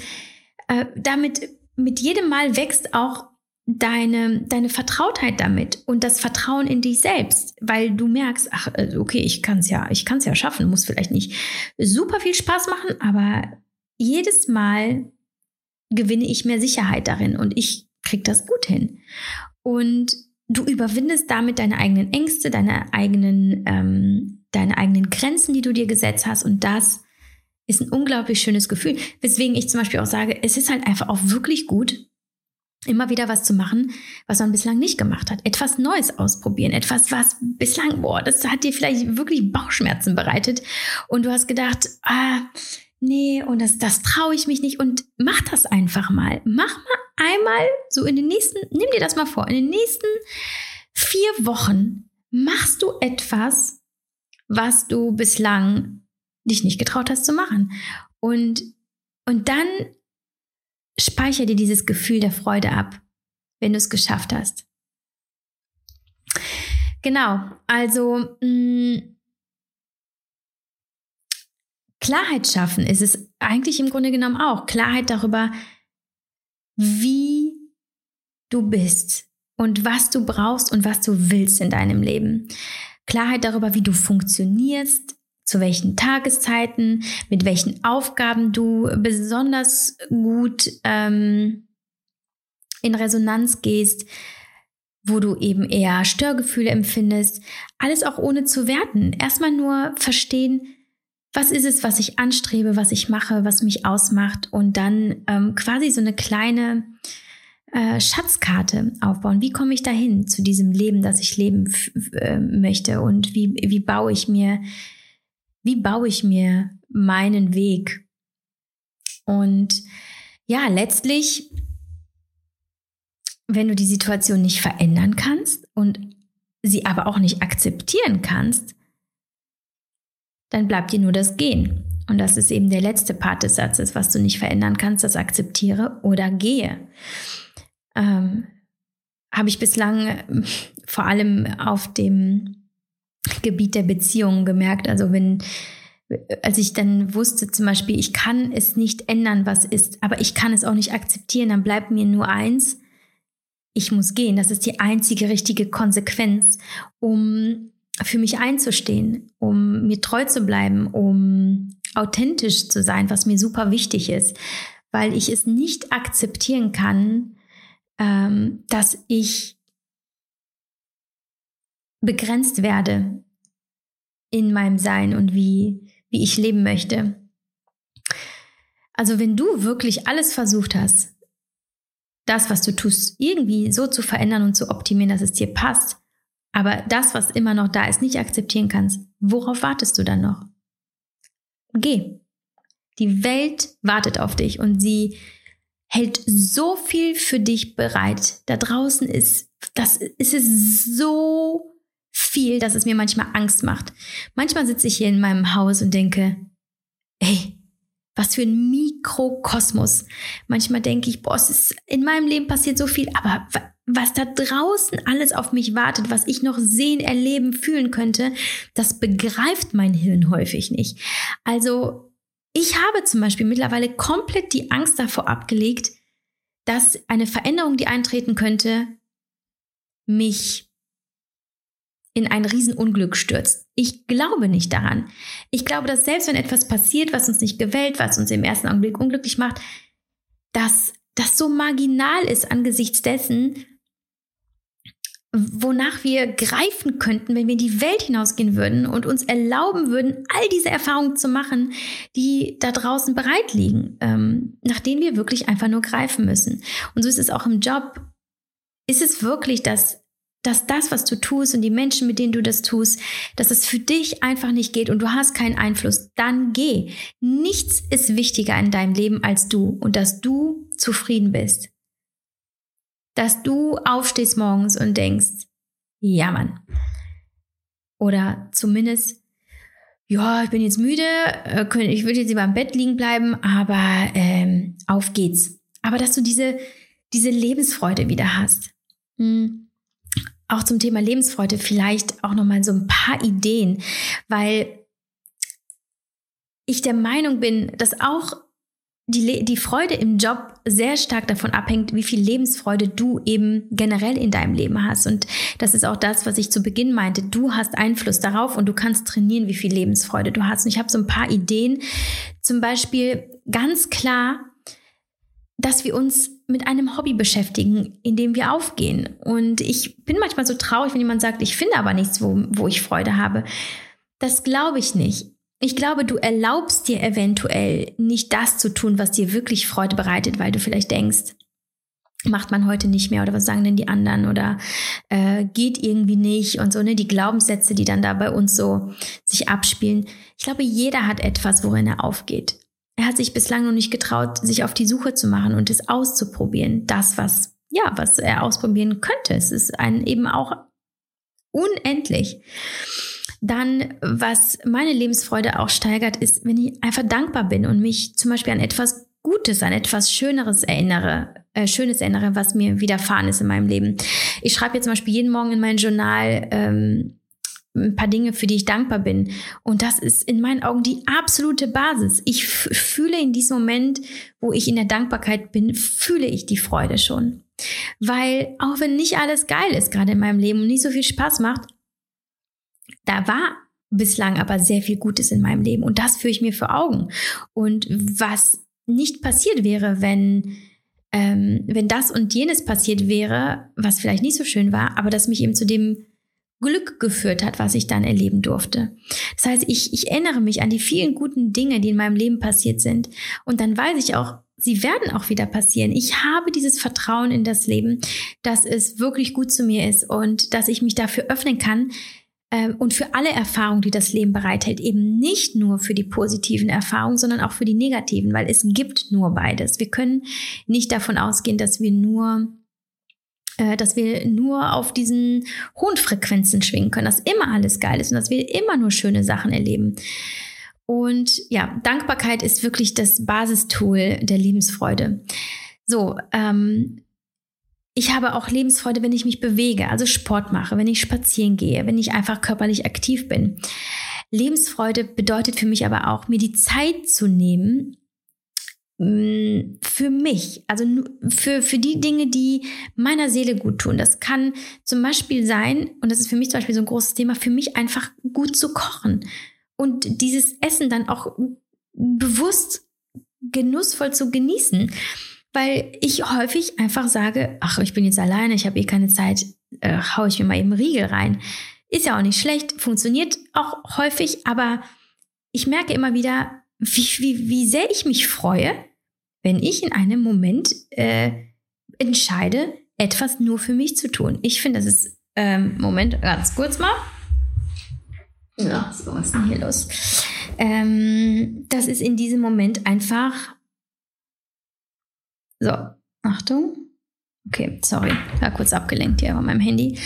äh, damit mit jedem Mal wächst auch deine, deine Vertrautheit damit und das Vertrauen in dich selbst, weil du merkst, ach, äh, okay, ich kann es ja, ich kann es ja schaffen, muss vielleicht nicht super viel Spaß machen, aber jedes Mal gewinne ich mehr Sicherheit darin und ich krieg das gut hin. Und du überwindest damit deine eigenen Ängste, deine eigenen, ähm, deine eigenen Grenzen, die du dir gesetzt hast und das ist ein unglaublich schönes Gefühl. Weswegen ich zum Beispiel auch sage, es ist halt einfach auch wirklich gut, immer wieder was zu machen, was man bislang nicht gemacht hat. Etwas Neues ausprobieren. Etwas, was bislang, boah, das hat dir vielleicht wirklich Bauchschmerzen bereitet. Und du hast gedacht, ah, nee, und das, das traue ich mich nicht. Und mach das einfach mal. Mach mal einmal so in den nächsten, nimm dir das mal vor, in den nächsten vier Wochen machst du etwas, was du bislang dich nicht getraut hast zu machen. Und, und dann speicher dir dieses Gefühl der Freude ab, wenn du es geschafft hast. Genau, also mh, mm, Klarheit schaffen ist es eigentlich im Grunde genommen auch. Klarheit darüber, wie du bist und was du brauchst und was du willst in deinem Leben. Klarheit darüber, wie du funktionierst, zu welchen Tageszeiten, mit welchen Aufgaben du besonders gut ähm, in Resonanz gehst, wo du eben eher Störgefühle empfindest. Alles auch ohne zu werten. Erstmal nur verstehen, was ist es, was ich anstrebe, was ich mache, was mich ausmacht und dann ähm, quasi so eine kleine äh, Schatzkarte aufbauen. Wie komme ich dahin zu diesem Leben, das ich leben äh, möchte und wie, wie baue ich mir wie baue ich mir meinen Weg? Und ja, letztlich, wenn du die Situation nicht verändern kannst und sie aber auch nicht akzeptieren kannst, dann bleibt dir nur das Gehen. Und das ist eben der letzte Part des Satzes, was du nicht verändern kannst, das akzeptiere oder gehe. Ähm, habe ich bislang äh, vor allem auf dem Gebiet der Beziehungen gemerkt. Also wenn, als ich dann wusste zum Beispiel, ich kann es nicht ändern, was ist, aber ich kann es auch nicht akzeptieren, dann bleibt mir nur eins, ich muss gehen. Das ist die einzige richtige Konsequenz, um für mich einzustehen, um mir treu zu bleiben, um authentisch zu sein, was mir super wichtig ist, weil ich es nicht akzeptieren kann, ähm, dass ich begrenzt werde in meinem Sein und wie, wie ich leben möchte. Also wenn du wirklich alles versucht hast, das, was du tust, irgendwie so zu verändern und zu optimieren, dass es dir passt, aber das, was immer noch da ist, nicht akzeptieren kannst, worauf wartest du dann noch? Geh. Die Welt wartet auf dich und sie hält so viel für dich bereit. Da draußen ist, das ist es so viel, dass es mir manchmal Angst macht. Manchmal sitze ich hier in meinem Haus und denke, ey, was für ein Mikrokosmos. Manchmal denke ich, boah, es ist, in meinem Leben passiert so viel, aber was da draußen alles auf mich wartet, was ich noch sehen, erleben, fühlen könnte, das begreift mein Hirn häufig nicht. Also ich habe zum Beispiel mittlerweile komplett die Angst davor abgelegt, dass eine Veränderung, die eintreten könnte, mich in ein Riesenunglück stürzt. Ich glaube nicht daran. Ich glaube, dass selbst wenn etwas passiert, was uns nicht gewählt, was uns im ersten Augenblick unglücklich macht, dass das so marginal ist angesichts dessen, wonach wir greifen könnten, wenn wir in die Welt hinausgehen würden und uns erlauben würden, all diese Erfahrungen zu machen, die da draußen bereit liegen, ähm, nach denen wir wirklich einfach nur greifen müssen. Und so ist es auch im Job. Ist es wirklich das, dass das, was du tust und die Menschen, mit denen du das tust, dass es für dich einfach nicht geht und du hast keinen Einfluss, dann geh. Nichts ist wichtiger in deinem Leben als du und dass du zufrieden bist dass du aufstehst morgens und denkst, ja Mann. Oder zumindest, ja, ich bin jetzt müde, äh, ich würde jetzt lieber im Bett liegen bleiben, aber ähm, auf geht's. Aber dass du diese, diese Lebensfreude wieder hast. Hm. Auch zum Thema Lebensfreude vielleicht auch nochmal so ein paar Ideen, weil ich der Meinung bin, dass auch die, die Freude im Job sehr stark davon abhängt, wie viel Lebensfreude du eben generell in deinem Leben hast. Und das ist auch das, was ich zu Beginn meinte. Du hast Einfluss darauf und du kannst trainieren, wie viel Lebensfreude du hast. Und ich habe so ein paar Ideen. Zum Beispiel ganz klar, dass wir uns mit einem Hobby beschäftigen, in dem wir aufgehen. Und ich bin manchmal so traurig, wenn jemand sagt, ich finde aber nichts, wo, wo ich Freude habe. Das glaube ich nicht. Ich glaube, du erlaubst dir eventuell nicht das zu tun, was dir wirklich Freude bereitet, weil du vielleicht denkst, macht man heute nicht mehr oder was sagen denn die anderen oder äh, geht irgendwie nicht und so, ne, die Glaubenssätze, die dann da bei uns so sich abspielen. Ich glaube, jeder hat etwas, worin er aufgeht. Er hat sich bislang noch nicht getraut, sich auf die Suche zu machen und es auszuprobieren. Das, was, ja, was er ausprobieren könnte. Es ist ein eben auch unendlich. Dann, was meine Lebensfreude auch steigert, ist, wenn ich einfach dankbar bin und mich zum Beispiel an etwas Gutes, an etwas Schöneres erinnere, äh, Schönes erinnere, was mir widerfahren ist in meinem Leben. Ich schreibe jetzt zum Beispiel jeden Morgen in mein Journal ähm, ein paar Dinge, für die ich dankbar bin. Und das ist in meinen Augen die absolute Basis. Ich fühle in diesem Moment, wo ich in der Dankbarkeit bin, fühle ich die Freude schon. Weil auch wenn nicht alles geil ist gerade in meinem Leben und nicht so viel Spaß macht, da war bislang aber sehr viel Gutes in meinem Leben und das führe ich mir vor Augen. Und was nicht passiert wäre, wenn, ähm, wenn das und jenes passiert wäre, was vielleicht nicht so schön war, aber das mich eben zu dem Glück geführt hat, was ich dann erleben durfte. Das heißt, ich, ich erinnere mich an die vielen guten Dinge, die in meinem Leben passiert sind. Und dann weiß ich auch, sie werden auch wieder passieren. Ich habe dieses Vertrauen in das Leben, dass es wirklich gut zu mir ist und dass ich mich dafür öffnen kann, ähm, und für alle Erfahrungen, die das Leben bereithält, eben nicht nur für die positiven Erfahrungen, sondern auch für die negativen, weil es gibt nur beides. Wir können nicht davon ausgehen, dass wir nur dass wir nur auf diesen hohen Frequenzen schwingen können, dass immer alles geil ist und dass wir immer nur schöne Sachen erleben. Und ja, Dankbarkeit ist wirklich das Basistool der Lebensfreude. So, ähm, ich habe auch Lebensfreude, wenn ich mich bewege, also Sport mache, wenn ich spazieren gehe, wenn ich einfach körperlich aktiv bin. Lebensfreude bedeutet für mich aber auch, mir die Zeit zu nehmen, für mich, also für, für die Dinge, die meiner Seele gut tun. Das kann zum Beispiel sein, und das ist für mich zum Beispiel so ein großes Thema, für mich einfach gut zu kochen und dieses Essen dann auch bewusst genussvoll zu genießen weil ich häufig einfach sage, ach, ich bin jetzt alleine, ich habe eh keine Zeit, äh, hau ich mir mal eben Riegel rein. Ist ja auch nicht schlecht, funktioniert auch häufig, aber ich merke immer wieder, wie, wie, wie sehr ich mich freue, wenn ich in einem Moment äh, entscheide, etwas nur für mich zu tun. Ich finde, das ist, ähm, Moment, ganz kurz mal. Ja, so, was ist denn hier los? Ähm, das ist in diesem Moment einfach so, Achtung. Okay, sorry, war kurz abgelenkt hier bei meinem Handy.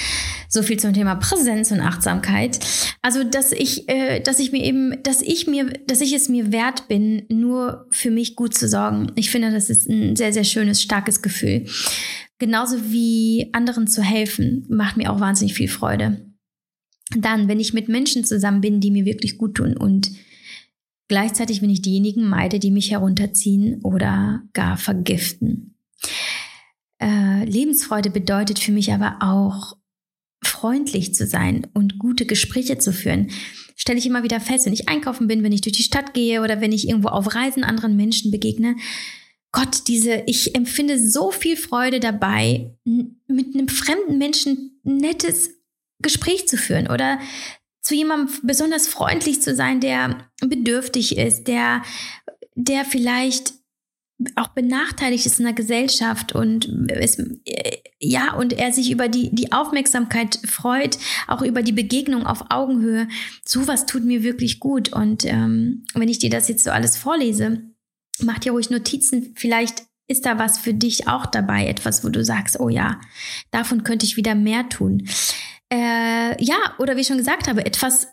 So viel zum Thema Präsenz und Achtsamkeit. Also, dass ich, äh, dass ich mir eben, dass ich mir, dass ich es mir wert bin, nur für mich gut zu sorgen. Ich finde, das ist ein sehr, sehr schönes, starkes Gefühl. Genauso wie anderen zu helfen, macht mir auch wahnsinnig viel Freude. Dann, wenn ich mit Menschen zusammen bin, die mir wirklich gut tun und Gleichzeitig, wenn ich diejenigen meide, die mich herunterziehen oder gar vergiften. Äh, Lebensfreude bedeutet für mich aber auch, freundlich zu sein und gute Gespräche zu führen. Stelle ich immer wieder fest, wenn ich einkaufen bin, wenn ich durch die Stadt gehe oder wenn ich irgendwo auf Reisen anderen Menschen begegne. Gott, diese, ich empfinde so viel Freude dabei, mit einem fremden Menschen ein nettes Gespräch zu führen oder zu jemandem besonders freundlich zu sein, der bedürftig ist, der, der vielleicht auch benachteiligt ist in der Gesellschaft und es, ja, und er sich über die, die Aufmerksamkeit freut, auch über die Begegnung auf Augenhöhe. Sowas tut mir wirklich gut. Und ähm, wenn ich dir das jetzt so alles vorlese, mach dir ruhig Notizen. Vielleicht ist da was für dich auch dabei, etwas, wo du sagst, oh ja, davon könnte ich wieder mehr tun äh, ja, oder wie ich schon gesagt habe, etwas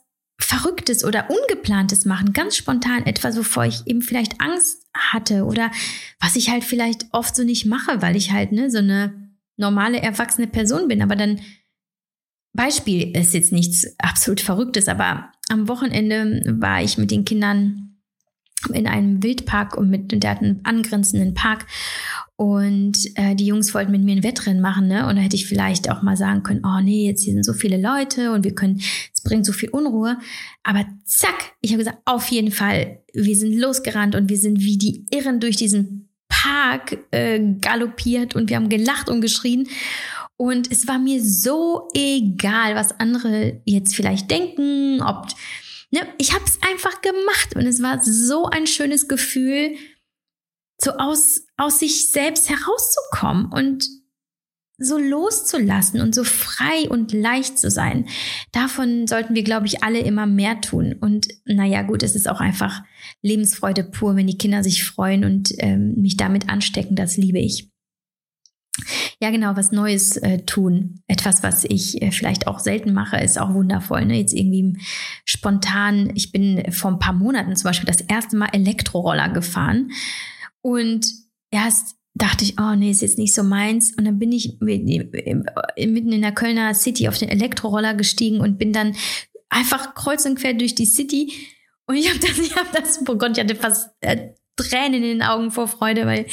Verrücktes oder Ungeplantes machen, ganz spontan etwas, wovor ich eben vielleicht Angst hatte oder was ich halt vielleicht oft so nicht mache, weil ich halt ne, so eine normale, erwachsene Person bin. Aber dann, Beispiel ist jetzt nichts absolut Verrücktes, aber am Wochenende war ich mit den Kindern in einem Wildpark und mit, der hat einen angrenzenden Park und äh, die Jungs wollten mit mir ein Wettrennen machen, ne? Und da hätte ich vielleicht auch mal sagen können, oh nee, jetzt hier sind so viele Leute und wir können, es bringt so viel Unruhe. Aber zack, ich habe gesagt, auf jeden Fall, wir sind losgerannt und wir sind wie die Irren durch diesen Park äh, galoppiert und wir haben gelacht und geschrien. Und es war mir so egal, was andere jetzt vielleicht denken, ob ne, ich habe es einfach gemacht und es war so ein schönes Gefühl, so aus, aus sich selbst herauszukommen und so loszulassen und so frei und leicht zu sein. Davon sollten wir, glaube ich, alle immer mehr tun. Und naja, gut, es ist auch einfach Lebensfreude pur, wenn die Kinder sich freuen und ähm, mich damit anstecken. Das liebe ich. Ja, genau, was Neues äh, tun. Etwas, was ich äh, vielleicht auch selten mache, ist auch wundervoll. Ne? Jetzt irgendwie spontan, ich bin vor ein paar Monaten zum Beispiel das erste Mal Elektroroller gefahren und erst dachte ich, oh nee, ist jetzt nicht so meins. Und dann bin ich mitten in der Kölner City auf den Elektroroller gestiegen und bin dann einfach kreuz und quer durch die City. Und ich habe das, ich habe das, oh Gott, ich hatte fast äh, Tränen in den Augen vor Freude, weil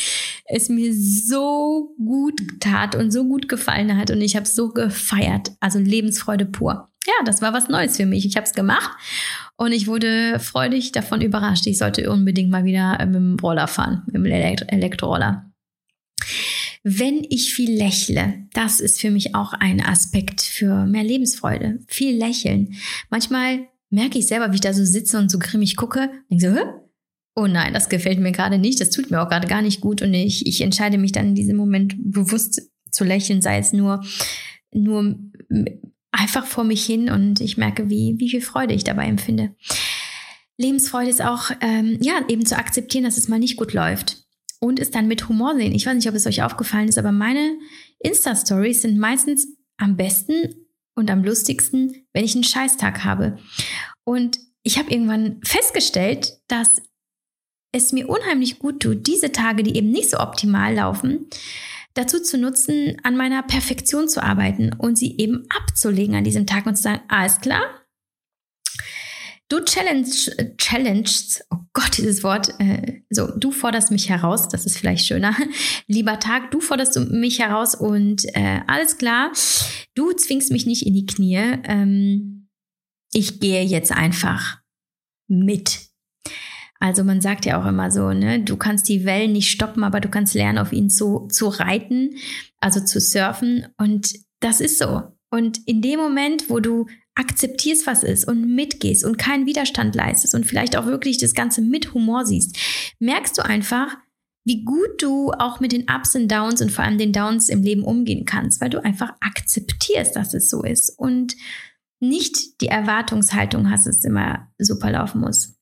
es mir so gut tat und so gut gefallen hat und ich habe so gefeiert. Also Lebensfreude pur. Ja, das war was Neues für mich. Ich habe es gemacht und ich wurde freudig davon überrascht. Ich sollte unbedingt mal wieder äh, mit dem Roller fahren, mit dem Elektroroller. Wenn ich viel lächle, das ist für mich auch ein Aspekt für mehr Lebensfreude. Viel lächeln. Manchmal merke ich selber, wie ich da so sitze und so grimmig gucke. Und so, Hä? oh nein, das gefällt mir gerade nicht, das tut mir auch gerade gar nicht gut. Und ich, ich entscheide mich dann in diesem Moment bewusst zu lächeln, sei es nur, nur einfach vor mich hin und ich merke, wie, wie viel Freude ich dabei empfinde. Lebensfreude ist auch, ähm, ja, eben zu akzeptieren, dass es mal nicht gut läuft und es dann mit Humor sehen. Ich weiß nicht, ob es euch aufgefallen ist, aber meine Insta-Stories sind meistens am besten und am lustigsten, wenn ich einen Scheißtag habe. Und ich habe irgendwann festgestellt, dass es mir unheimlich gut tut, diese Tage, die eben nicht so optimal laufen, dazu zu nutzen, an meiner Perfektion zu arbeiten und sie eben abzulegen an diesem Tag und zu sagen, alles klar, du challenge, challengest, oh Gott, dieses Wort, äh, so, du forderst mich heraus, das ist vielleicht schöner. Lieber Tag, du forderst mich heraus und äh, alles klar, du zwingst mich nicht in die Knie. Ähm, ich gehe jetzt einfach mit. Also man sagt ja auch immer so, ne, du kannst die Wellen nicht stoppen, aber du kannst lernen, auf ihnen zu, zu reiten, also zu surfen. Und das ist so. Und in dem Moment, wo du akzeptierst, was ist und mitgehst und keinen Widerstand leistest und vielleicht auch wirklich das Ganze mit Humor siehst, merkst du einfach, wie gut du auch mit den Ups und Downs und vor allem den Downs im Leben umgehen kannst, weil du einfach akzeptierst, dass es so ist und nicht die Erwartungshaltung hast, dass es immer super laufen muss.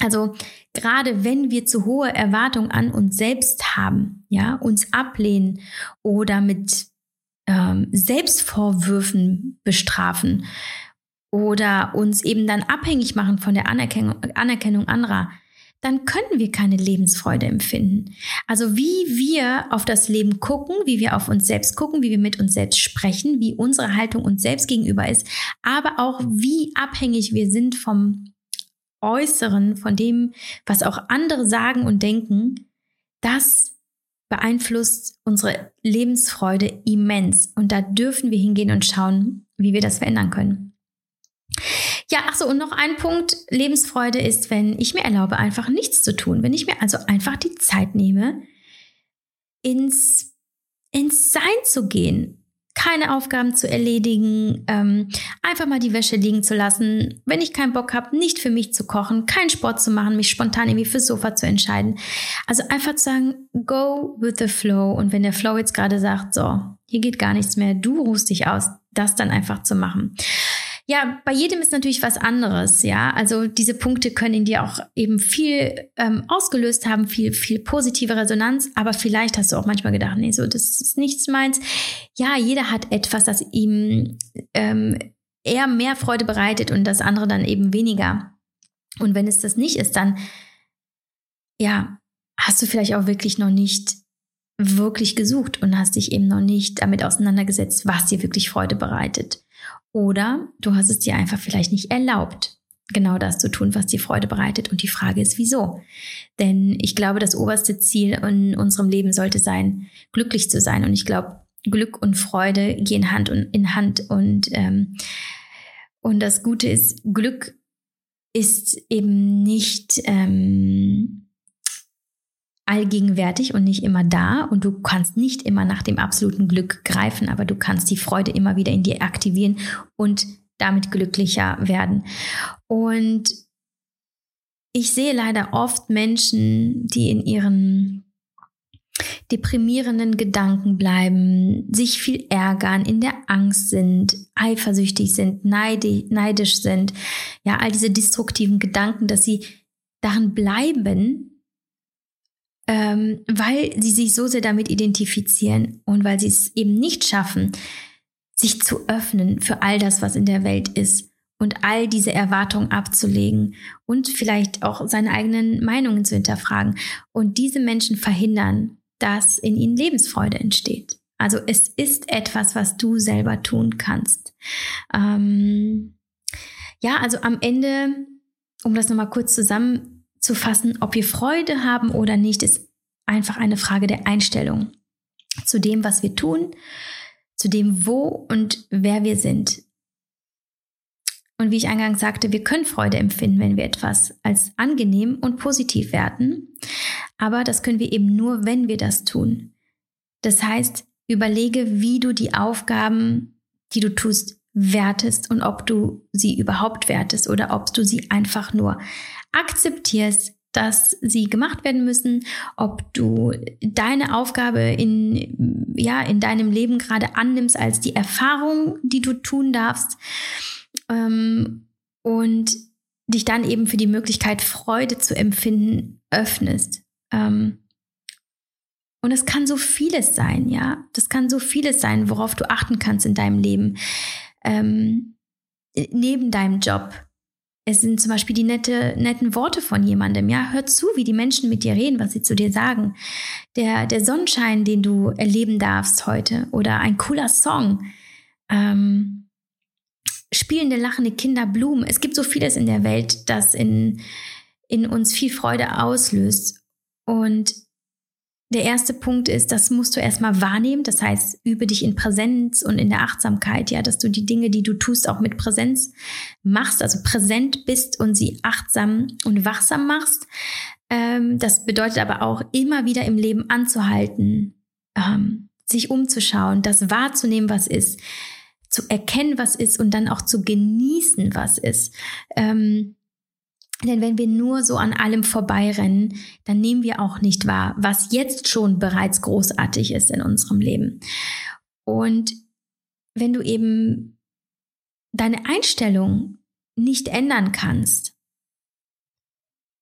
Also gerade wenn wir zu hohe Erwartungen an uns selbst haben, ja, uns ablehnen oder mit ähm, Selbstvorwürfen bestrafen oder uns eben dann abhängig machen von der Anerkennung, Anerkennung anderer, dann können wir keine Lebensfreude empfinden. Also wie wir auf das Leben gucken, wie wir auf uns selbst gucken, wie wir mit uns selbst sprechen, wie unsere Haltung uns selbst gegenüber ist, aber auch wie abhängig wir sind vom Äußeren, von dem, was auch andere sagen und denken, das beeinflusst unsere Lebensfreude immens. Und da dürfen wir hingehen und schauen, wie wir das verändern können. Ja, ach so, und noch ein Punkt. Lebensfreude ist, wenn ich mir erlaube, einfach nichts zu tun. Wenn ich mir also einfach die Zeit nehme, ins, ins Sein zu gehen. Keine Aufgaben zu erledigen, ähm, einfach mal die Wäsche liegen zu lassen. Wenn ich keinen Bock habe, nicht für mich zu kochen, keinen Sport zu machen, mich spontan irgendwie fürs Sofa zu entscheiden. Also einfach zu sagen, go with the flow. Und wenn der Flow jetzt gerade sagt, so, hier geht gar nichts mehr, du ruhst dich aus, das dann einfach zu machen. Ja, bei jedem ist natürlich was anderes, ja. Also diese Punkte können in dir auch eben viel ähm, ausgelöst haben, viel, viel positive Resonanz, aber vielleicht hast du auch manchmal gedacht, nee, so, das ist nichts meins. Ja, jeder hat etwas, das ihm ähm, eher mehr Freude bereitet und das andere dann eben weniger. Und wenn es das nicht ist, dann, ja, hast du vielleicht auch wirklich noch nicht wirklich gesucht und hast dich eben noch nicht damit auseinandergesetzt, was dir wirklich Freude bereitet. Oder du hast es dir einfach vielleicht nicht erlaubt, genau das zu tun, was dir Freude bereitet. Und die Frage ist, wieso? Denn ich glaube, das oberste Ziel in unserem Leben sollte sein, glücklich zu sein. Und ich glaube, Glück und Freude gehen Hand in Hand. Und, ähm, und das Gute ist, Glück ist eben nicht ähm, allgegenwärtig und nicht immer da und du kannst nicht immer nach dem absoluten Glück greifen, aber du kannst die Freude immer wieder in dir aktivieren und damit glücklicher werden. Und ich sehe leider oft Menschen, die in ihren deprimierenden Gedanken bleiben, sich viel ärgern, in der Angst sind, eifersüchtig sind, neidisch sind, ja, all diese destruktiven Gedanken, dass sie daran bleiben, ähm, weil sie sich so sehr damit identifizieren und weil sie es eben nicht schaffen, sich zu öffnen für all das, was in der Welt ist und all diese Erwartungen abzulegen und vielleicht auch seine eigenen Meinungen zu hinterfragen. Und diese Menschen verhindern, dass in ihnen Lebensfreude entsteht. Also es ist etwas, was du selber tun kannst. Ähm, ja, also am Ende, um das nochmal kurz zusammen zu fassen, ob wir Freude haben oder nicht, ist einfach eine Frage der Einstellung zu dem, was wir tun, zu dem, wo und wer wir sind. Und wie ich eingangs sagte, wir können Freude empfinden, wenn wir etwas als angenehm und positiv werten. Aber das können wir eben nur, wenn wir das tun. Das heißt, überlege, wie du die Aufgaben, die du tust, wertest und ob du sie überhaupt wertest oder ob du sie einfach nur akzeptierst, dass sie gemacht werden müssen, ob du deine Aufgabe in, ja, in deinem Leben gerade annimmst als die Erfahrung, die du tun darfst ähm, und dich dann eben für die Möglichkeit, Freude zu empfinden, öffnest. Ähm, und es kann so vieles sein, ja. Das kann so vieles sein, worauf du achten kannst in deinem Leben. Ähm, neben deinem Job es sind zum Beispiel die nette, netten Worte von jemandem. Ja, hör zu, wie die Menschen mit dir reden, was sie zu dir sagen. Der, der Sonnenschein, den du erleben darfst heute oder ein cooler Song. Ähm, spielende, lachende Kinder, Blumen. Es gibt so vieles in der Welt, das in, in uns viel Freude auslöst. Und der erste Punkt ist, das musst du erstmal wahrnehmen. Das heißt, übe dich in Präsenz und in der Achtsamkeit, ja, dass du die Dinge, die du tust, auch mit Präsenz machst, also präsent bist und sie achtsam und wachsam machst. Ähm, das bedeutet aber auch immer wieder im Leben anzuhalten, ähm, sich umzuschauen, das wahrzunehmen, was ist, zu erkennen, was ist und dann auch zu genießen, was ist. Ähm, denn wenn wir nur so an allem vorbeirennen, dann nehmen wir auch nicht wahr, was jetzt schon bereits großartig ist in unserem Leben. Und wenn du eben deine Einstellung nicht ändern kannst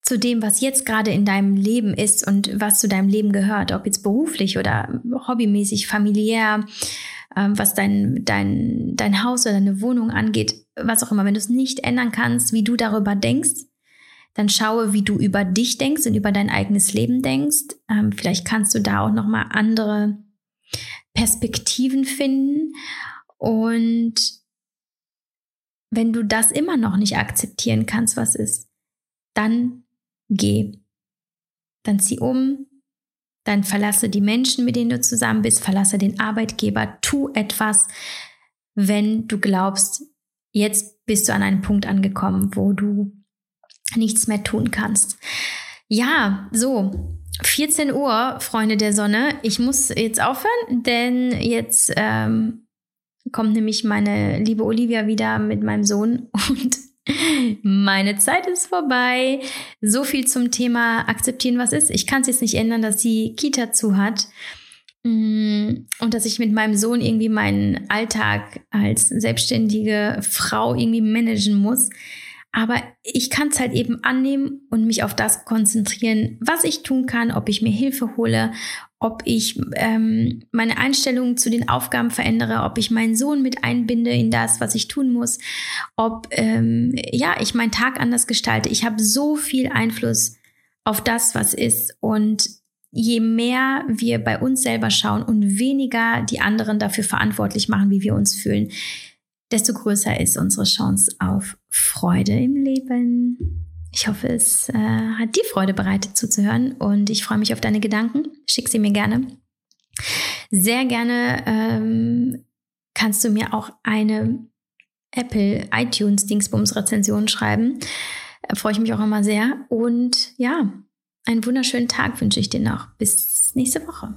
zu dem, was jetzt gerade in deinem Leben ist und was zu deinem Leben gehört, ob jetzt beruflich oder hobbymäßig, familiär, ähm, was dein, dein, dein Haus oder deine Wohnung angeht, was auch immer, wenn du es nicht ändern kannst, wie du darüber denkst, dann schaue, wie du über dich denkst und über dein eigenes Leben denkst. Ähm, vielleicht kannst du da auch noch mal andere Perspektiven finden und wenn du das immer noch nicht akzeptieren kannst, was ist, dann geh. Dann zieh um, dann verlasse die Menschen, mit denen du zusammen bist, verlasse den Arbeitgeber, tu etwas, wenn du glaubst, jetzt bist du an einem Punkt angekommen, wo du nichts mehr tun kannst. Ja, so. 14 Uhr, Freunde der Sonne. Ich muss jetzt aufhören, denn jetzt ähm, kommt nämlich meine liebe Olivia wieder mit meinem Sohn und meine Zeit ist vorbei. So viel zum Thema akzeptieren, was ist. Ich kann es jetzt nicht ändern, dass sie Kita zu hat mm, und dass ich mit meinem Sohn irgendwie meinen Alltag als selbstständige Frau irgendwie managen muss. Aber ich kann es halt eben annehmen und mich auf das konzentrieren, was ich tun kann, ob ich mir Hilfe hole, ob ich ähm, meine Einstellung zu den Aufgaben verändere, ob ich meinen Sohn mit einbinde in das, was ich tun muss, ob ähm, ja ich meinen Tag anders gestalte. Ich habe so viel Einfluss auf das, was ist und je mehr wir bei uns selber schauen und weniger die anderen dafür verantwortlich machen, wie wir uns fühlen, desto größer ist unsere Chance auf Freude im Leben. Ich hoffe, es äh, hat dir Freude bereitet zuzuhören und ich freue mich auf deine Gedanken. Schick sie mir gerne. Sehr gerne ähm, kannst du mir auch eine Apple iTunes Dingsbums Rezension schreiben. Da freue ich mich auch immer sehr. Und ja, einen wunderschönen Tag wünsche ich dir noch. Bis nächste Woche.